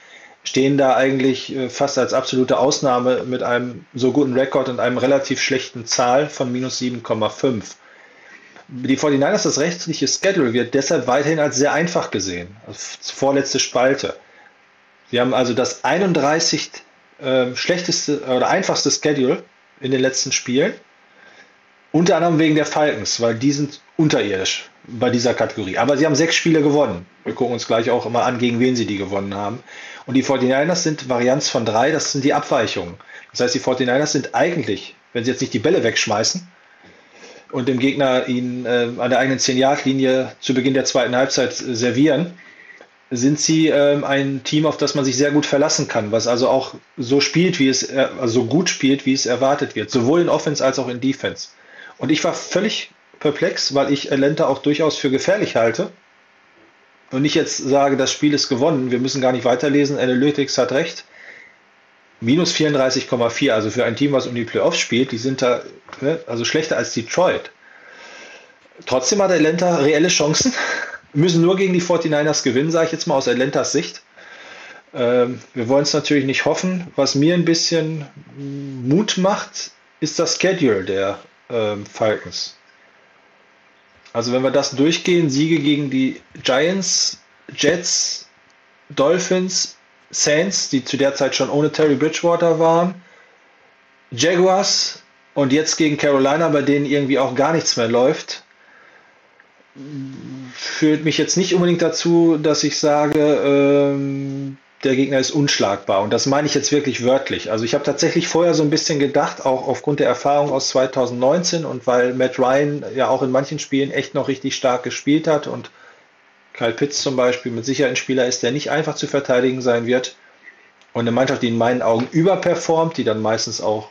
S2: stehen da eigentlich äh, fast als absolute Ausnahme mit einem so guten Rekord und einem relativ schlechten Zahl von minus 7,5. Die 49ers, das rechtliche Schedule wird deshalb weiterhin als sehr einfach gesehen. Als vorletzte Spalte. Sie haben also das 31 äh, schlechteste oder einfachste Schedule in den letzten Spielen. Unter anderem wegen der Falcons, weil die sind unterirdisch bei dieser Kategorie. Aber sie haben sechs Spiele gewonnen. Wir gucken uns gleich auch immer an, gegen wen sie die gewonnen haben. Und die 49ers sind Varianz von drei, das sind die Abweichungen. Das heißt, die 49ers sind eigentlich, wenn sie jetzt nicht die Bälle wegschmeißen und dem Gegner ihn äh, an der eigenen 10-Yard-Linie zu Beginn der zweiten Halbzeit servieren, sind sie äh, ein Team, auf das man sich sehr gut verlassen kann, was also auch so spielt, wie es, äh, also so gut spielt, wie es erwartet wird, sowohl in Offense als auch in Defense. Und ich war völlig perplex, weil ich Atlanta auch durchaus für gefährlich halte und nicht jetzt sage, das Spiel ist gewonnen, wir müssen gar nicht weiterlesen, Analytics hat recht. Minus 34,4, also für ein Team, was um die Playoffs spielt, die sind da ne, also schlechter als Detroit. Trotzdem hat Atlanta reelle Chancen, müssen nur gegen die 49ers gewinnen, sage ich jetzt mal aus Atlantas Sicht. Ähm, wir wollen es natürlich nicht hoffen. Was mir ein bisschen Mut macht, ist das Schedule der ähm, Falcons. Also wenn wir das durchgehen, Siege gegen die Giants, Jets, Dolphins, Saints, die zu der Zeit schon ohne Terry Bridgewater waren, Jaguars und jetzt gegen Carolina, bei denen irgendwie auch gar nichts mehr läuft, führt mich jetzt nicht unbedingt dazu, dass ich sage, ähm, der Gegner ist unschlagbar. Und das meine ich jetzt wirklich wörtlich. Also ich habe tatsächlich vorher so ein bisschen gedacht, auch aufgrund der Erfahrung aus 2019 und weil Matt Ryan ja auch in manchen Spielen echt noch richtig stark gespielt hat und Kyle Pitts zum Beispiel mit Sicherheit ein Spieler ist, der nicht einfach zu verteidigen sein wird. Und eine Mannschaft, die in meinen Augen überperformt, die dann meistens auch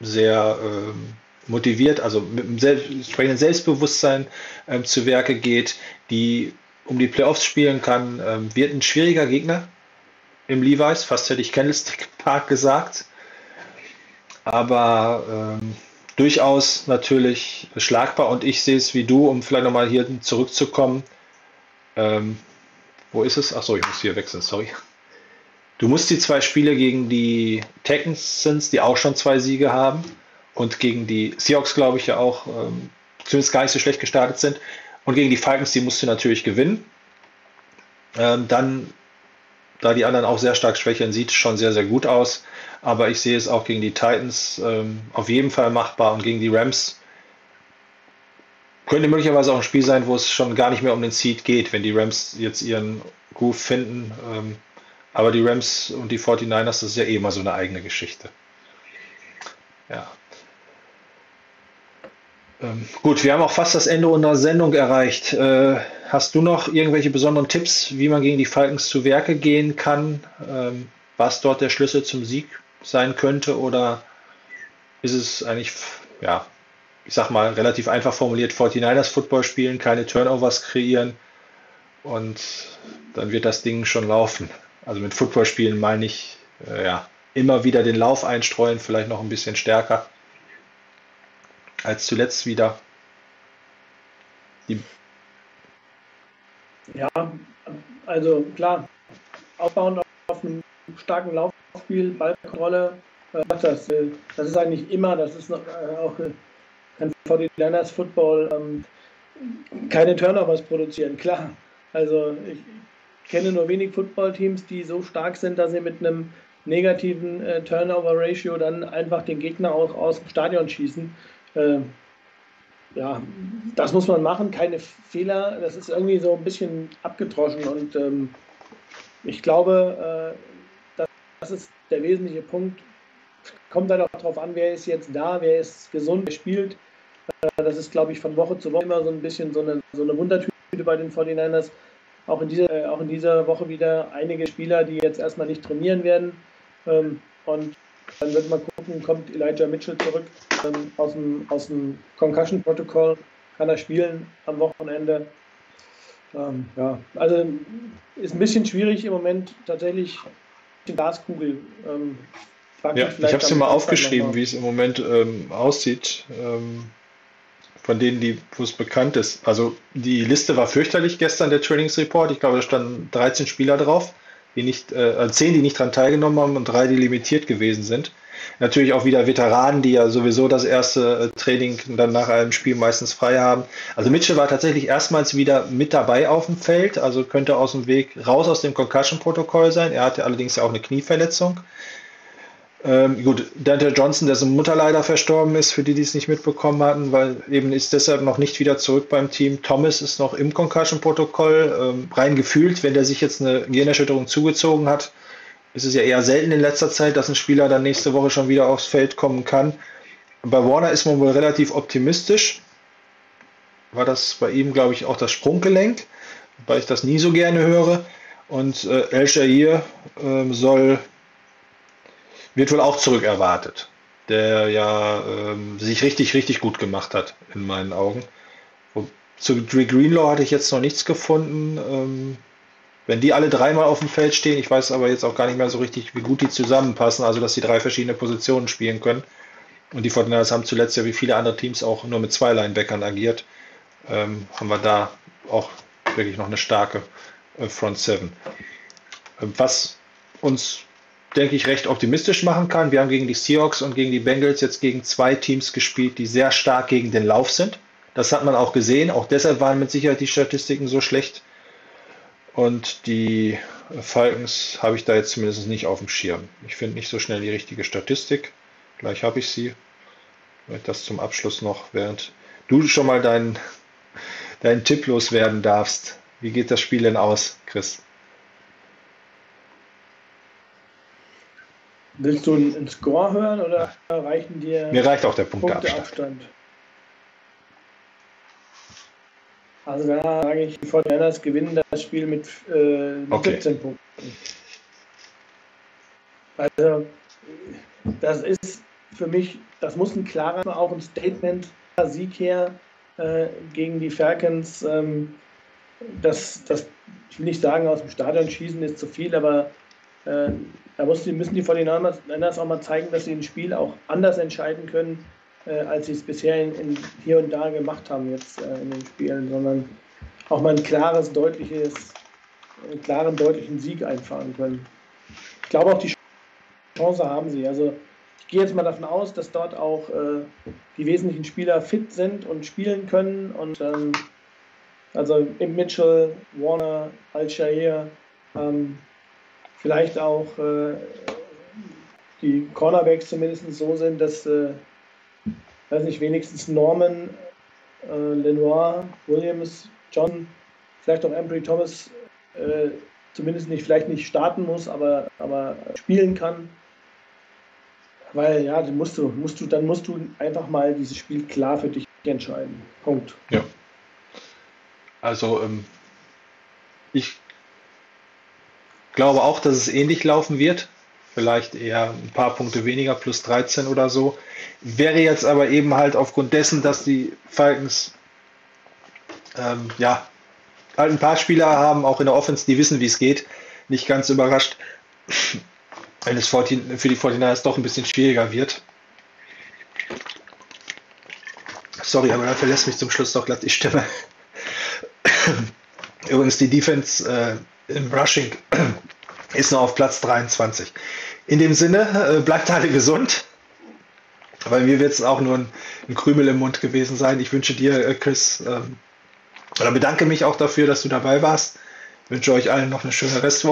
S2: sehr ähm, motiviert, also mit einem selbst, entsprechenden Selbstbewusstsein ähm, zu Werke geht, die um die Playoffs spielen kann, ähm, wird ein schwieriger Gegner im Levi's. Fast hätte ich Candlestick Park gesagt. Aber ähm, durchaus natürlich schlagbar und ich sehe es wie du, um vielleicht nochmal hier zurückzukommen. Ähm, wo ist es? Achso, ich muss hier wechseln, sorry. Du musst die zwei Spiele gegen die Texans, die auch schon zwei Siege haben, und gegen die Seahawks, glaube ich, ja auch ähm, zumindest gar nicht so schlecht gestartet sind. Und gegen die Falcons, die musst du natürlich gewinnen. Ähm, dann da die anderen auch sehr stark schwächeln, sieht schon sehr, sehr gut aus. Aber ich sehe es auch gegen die Titans ähm, auf jeden Fall machbar und gegen die Rams könnte möglicherweise auch ein Spiel sein, wo es schon gar nicht mehr um den Seed geht, wenn die Rams jetzt ihren Groove finden. Ähm, aber die Rams und die 49ers, das ist ja eh immer so eine eigene Geschichte. Ja. Ähm, gut, wir haben auch fast das Ende unserer Sendung erreicht. Äh, Hast du noch irgendwelche besonderen Tipps, wie man gegen die Falcons zu Werke gehen kann? Ähm, was dort der Schlüssel zum Sieg sein könnte? Oder ist es eigentlich, ja, ich sag mal, relativ einfach formuliert, 49ers Football spielen, keine Turnovers kreieren und dann wird das Ding schon laufen. Also mit Football spielen meine ich, äh, ja, immer wieder den Lauf einstreuen, vielleicht noch ein bisschen stärker als zuletzt wieder. Die
S3: ja, also klar, aufbauend auf einem starken Laufspiel, Ballkontrolle, äh, das, äh, das ist eigentlich immer, das ist äh, auch kein 49ers Football, ähm, keine Turnovers produzieren, klar. Also ich kenne nur wenig Footballteams, die so stark sind, dass sie mit einem negativen Turnover-Ratio dann einfach den Gegner auch aus dem Stadion schießen. Äh, ja, das muss man machen, keine Fehler. Das ist irgendwie so ein bisschen abgedroschen und ähm, ich glaube, äh, das ist der wesentliche Punkt. Kommt dann auch darauf an, wer ist jetzt da, wer ist gesund, wer spielt. Äh, das ist, glaube ich, von Woche zu Woche immer so ein bisschen so eine, so eine Wundertüte bei den 49ers. auch in, dieser, auch in dieser Woche wieder einige Spieler, die jetzt erstmal nicht trainieren werden. Ähm, und dann wird man gucken, kommt Elijah Mitchell zurück ähm, aus dem, aus dem Concussion-Protokoll, kann er spielen am Wochenende. Ähm, ja, also ist ein bisschen schwierig im Moment tatsächlich die Glaskugel.
S2: Ähm, ja, ich habe es dir mal aufgeschrieben, wie es im Moment ähm, aussieht. Ähm, von denen, die, wo es bekannt ist. Also die Liste war fürchterlich gestern, der Trainingsreport. Ich glaube, da standen 13 Spieler drauf, die nicht, äh, 10, also die nicht daran teilgenommen haben und drei, die limitiert gewesen sind. Natürlich auch wieder Veteranen, die ja sowieso das erste äh, Training dann nach einem Spiel meistens frei haben. Also Mitchell war tatsächlich erstmals wieder mit dabei auf dem Feld, also könnte aus dem Weg raus aus dem Concussion-Protokoll sein. Er hatte allerdings ja auch eine Knieverletzung. Ähm, gut, Dante Johnson, dessen Mutter leider verstorben ist, für die, die es nicht mitbekommen hatten, weil eben ist deshalb noch nicht wieder zurück beim Team. Thomas ist noch im Concussion-Protokoll. Ähm, rein gefühlt, wenn der sich jetzt eine Gehirnerschütterung zugezogen hat, ist es ja eher selten in letzter Zeit, dass ein Spieler dann nächste Woche schon wieder aufs Feld kommen kann. Bei Warner ist man wohl relativ optimistisch. War das bei ihm, glaube ich, auch das Sprunggelenk, weil ich das nie so gerne höre. Und äh, El Shahir äh, soll wird wohl auch zurückerwartet, der ja ähm, sich richtig, richtig gut gemacht hat, in meinen Augen. Zu Dre Greenlaw hatte ich jetzt noch nichts gefunden. Ähm, wenn die alle dreimal auf dem Feld stehen, ich weiß aber jetzt auch gar nicht mehr so richtig, wie gut die zusammenpassen, also dass sie drei verschiedene Positionen spielen können. Und die Fortinanders haben zuletzt ja wie viele andere Teams auch nur mit zwei Linebackern agiert. Ähm, haben wir da auch wirklich noch eine starke äh, Front Seven. Ähm, was uns denke ich, recht optimistisch machen kann. Wir haben gegen die Seahawks und gegen die Bengals jetzt gegen zwei Teams gespielt, die sehr stark gegen den Lauf sind. Das hat man auch gesehen. Auch deshalb waren mit Sicherheit die Statistiken so schlecht. Und die Falcons habe ich da jetzt zumindest nicht auf dem Schirm. Ich finde nicht so schnell die richtige Statistik. Gleich habe ich sie. Das zum Abschluss noch, während du schon mal deinen, deinen Tipp loswerden darfst. Wie geht das Spiel denn aus, Chris?
S3: Willst du einen Score hören oder reichen dir
S2: Mir reicht auch der Punkteabstand. Punkte
S3: also da sage ich, die Fortinanders gewinnen das Spiel mit, äh, mit okay. 17 Punkten. Also das ist für mich, das muss ein klarer, auch ein Statement Sieg her äh, gegen die Falcons. Ähm, das, das, ich will nicht sagen, aus dem Stadion schießen ist zu viel, aber äh, da müssen die 49ers auch mal zeigen, dass sie ein Spiel auch anders entscheiden können, äh, als sie es bisher in, in, hier und da gemacht haben jetzt äh, in den Spielen, sondern auch mal ein klares, deutliches, einen klaren, deutlichen Sieg einfahren können. Ich glaube auch die Chance haben sie. Also ich gehe jetzt mal davon aus, dass dort auch äh, die wesentlichen Spieler fit sind und spielen können und ähm, also im Mitchell, Warner, Al-Shair, ähm, vielleicht auch äh, die Cornerbacks zumindest so sind, dass, äh, weiß nicht, wenigstens Norman, äh, Lenoir, Williams, John, vielleicht auch Embry Thomas äh, zumindest nicht, vielleicht nicht starten muss, aber, aber spielen kann. Weil ja, dann musst du, musst du, dann musst du einfach mal dieses Spiel klar für dich entscheiden. Punkt.
S2: Ja. Also ähm, ich glaube auch, dass es ähnlich laufen wird. Vielleicht eher ein paar Punkte weniger, plus 13 oder so. Wäre jetzt aber eben halt aufgrund dessen, dass die Falcons ähm, ja halt ein paar Spieler haben, auch in der Offense, die wissen, wie es geht, nicht ganz überrascht, wenn es für die 49ers doch ein bisschen schwieriger wird. Sorry, aber da verlässt mich zum Schluss doch glatt die Stimme. Übrigens, die Defense äh, im Rushing ist nur auf Platz 23. In dem Sinne, äh, bleibt alle gesund. Bei mir wird es auch nur ein, ein, Krümel im Mund gewesen sein. Ich wünsche dir, äh, Chris, ähm, oder bedanke mich auch dafür, dass du dabei warst. Ich wünsche euch allen noch eine schöne Restwoche.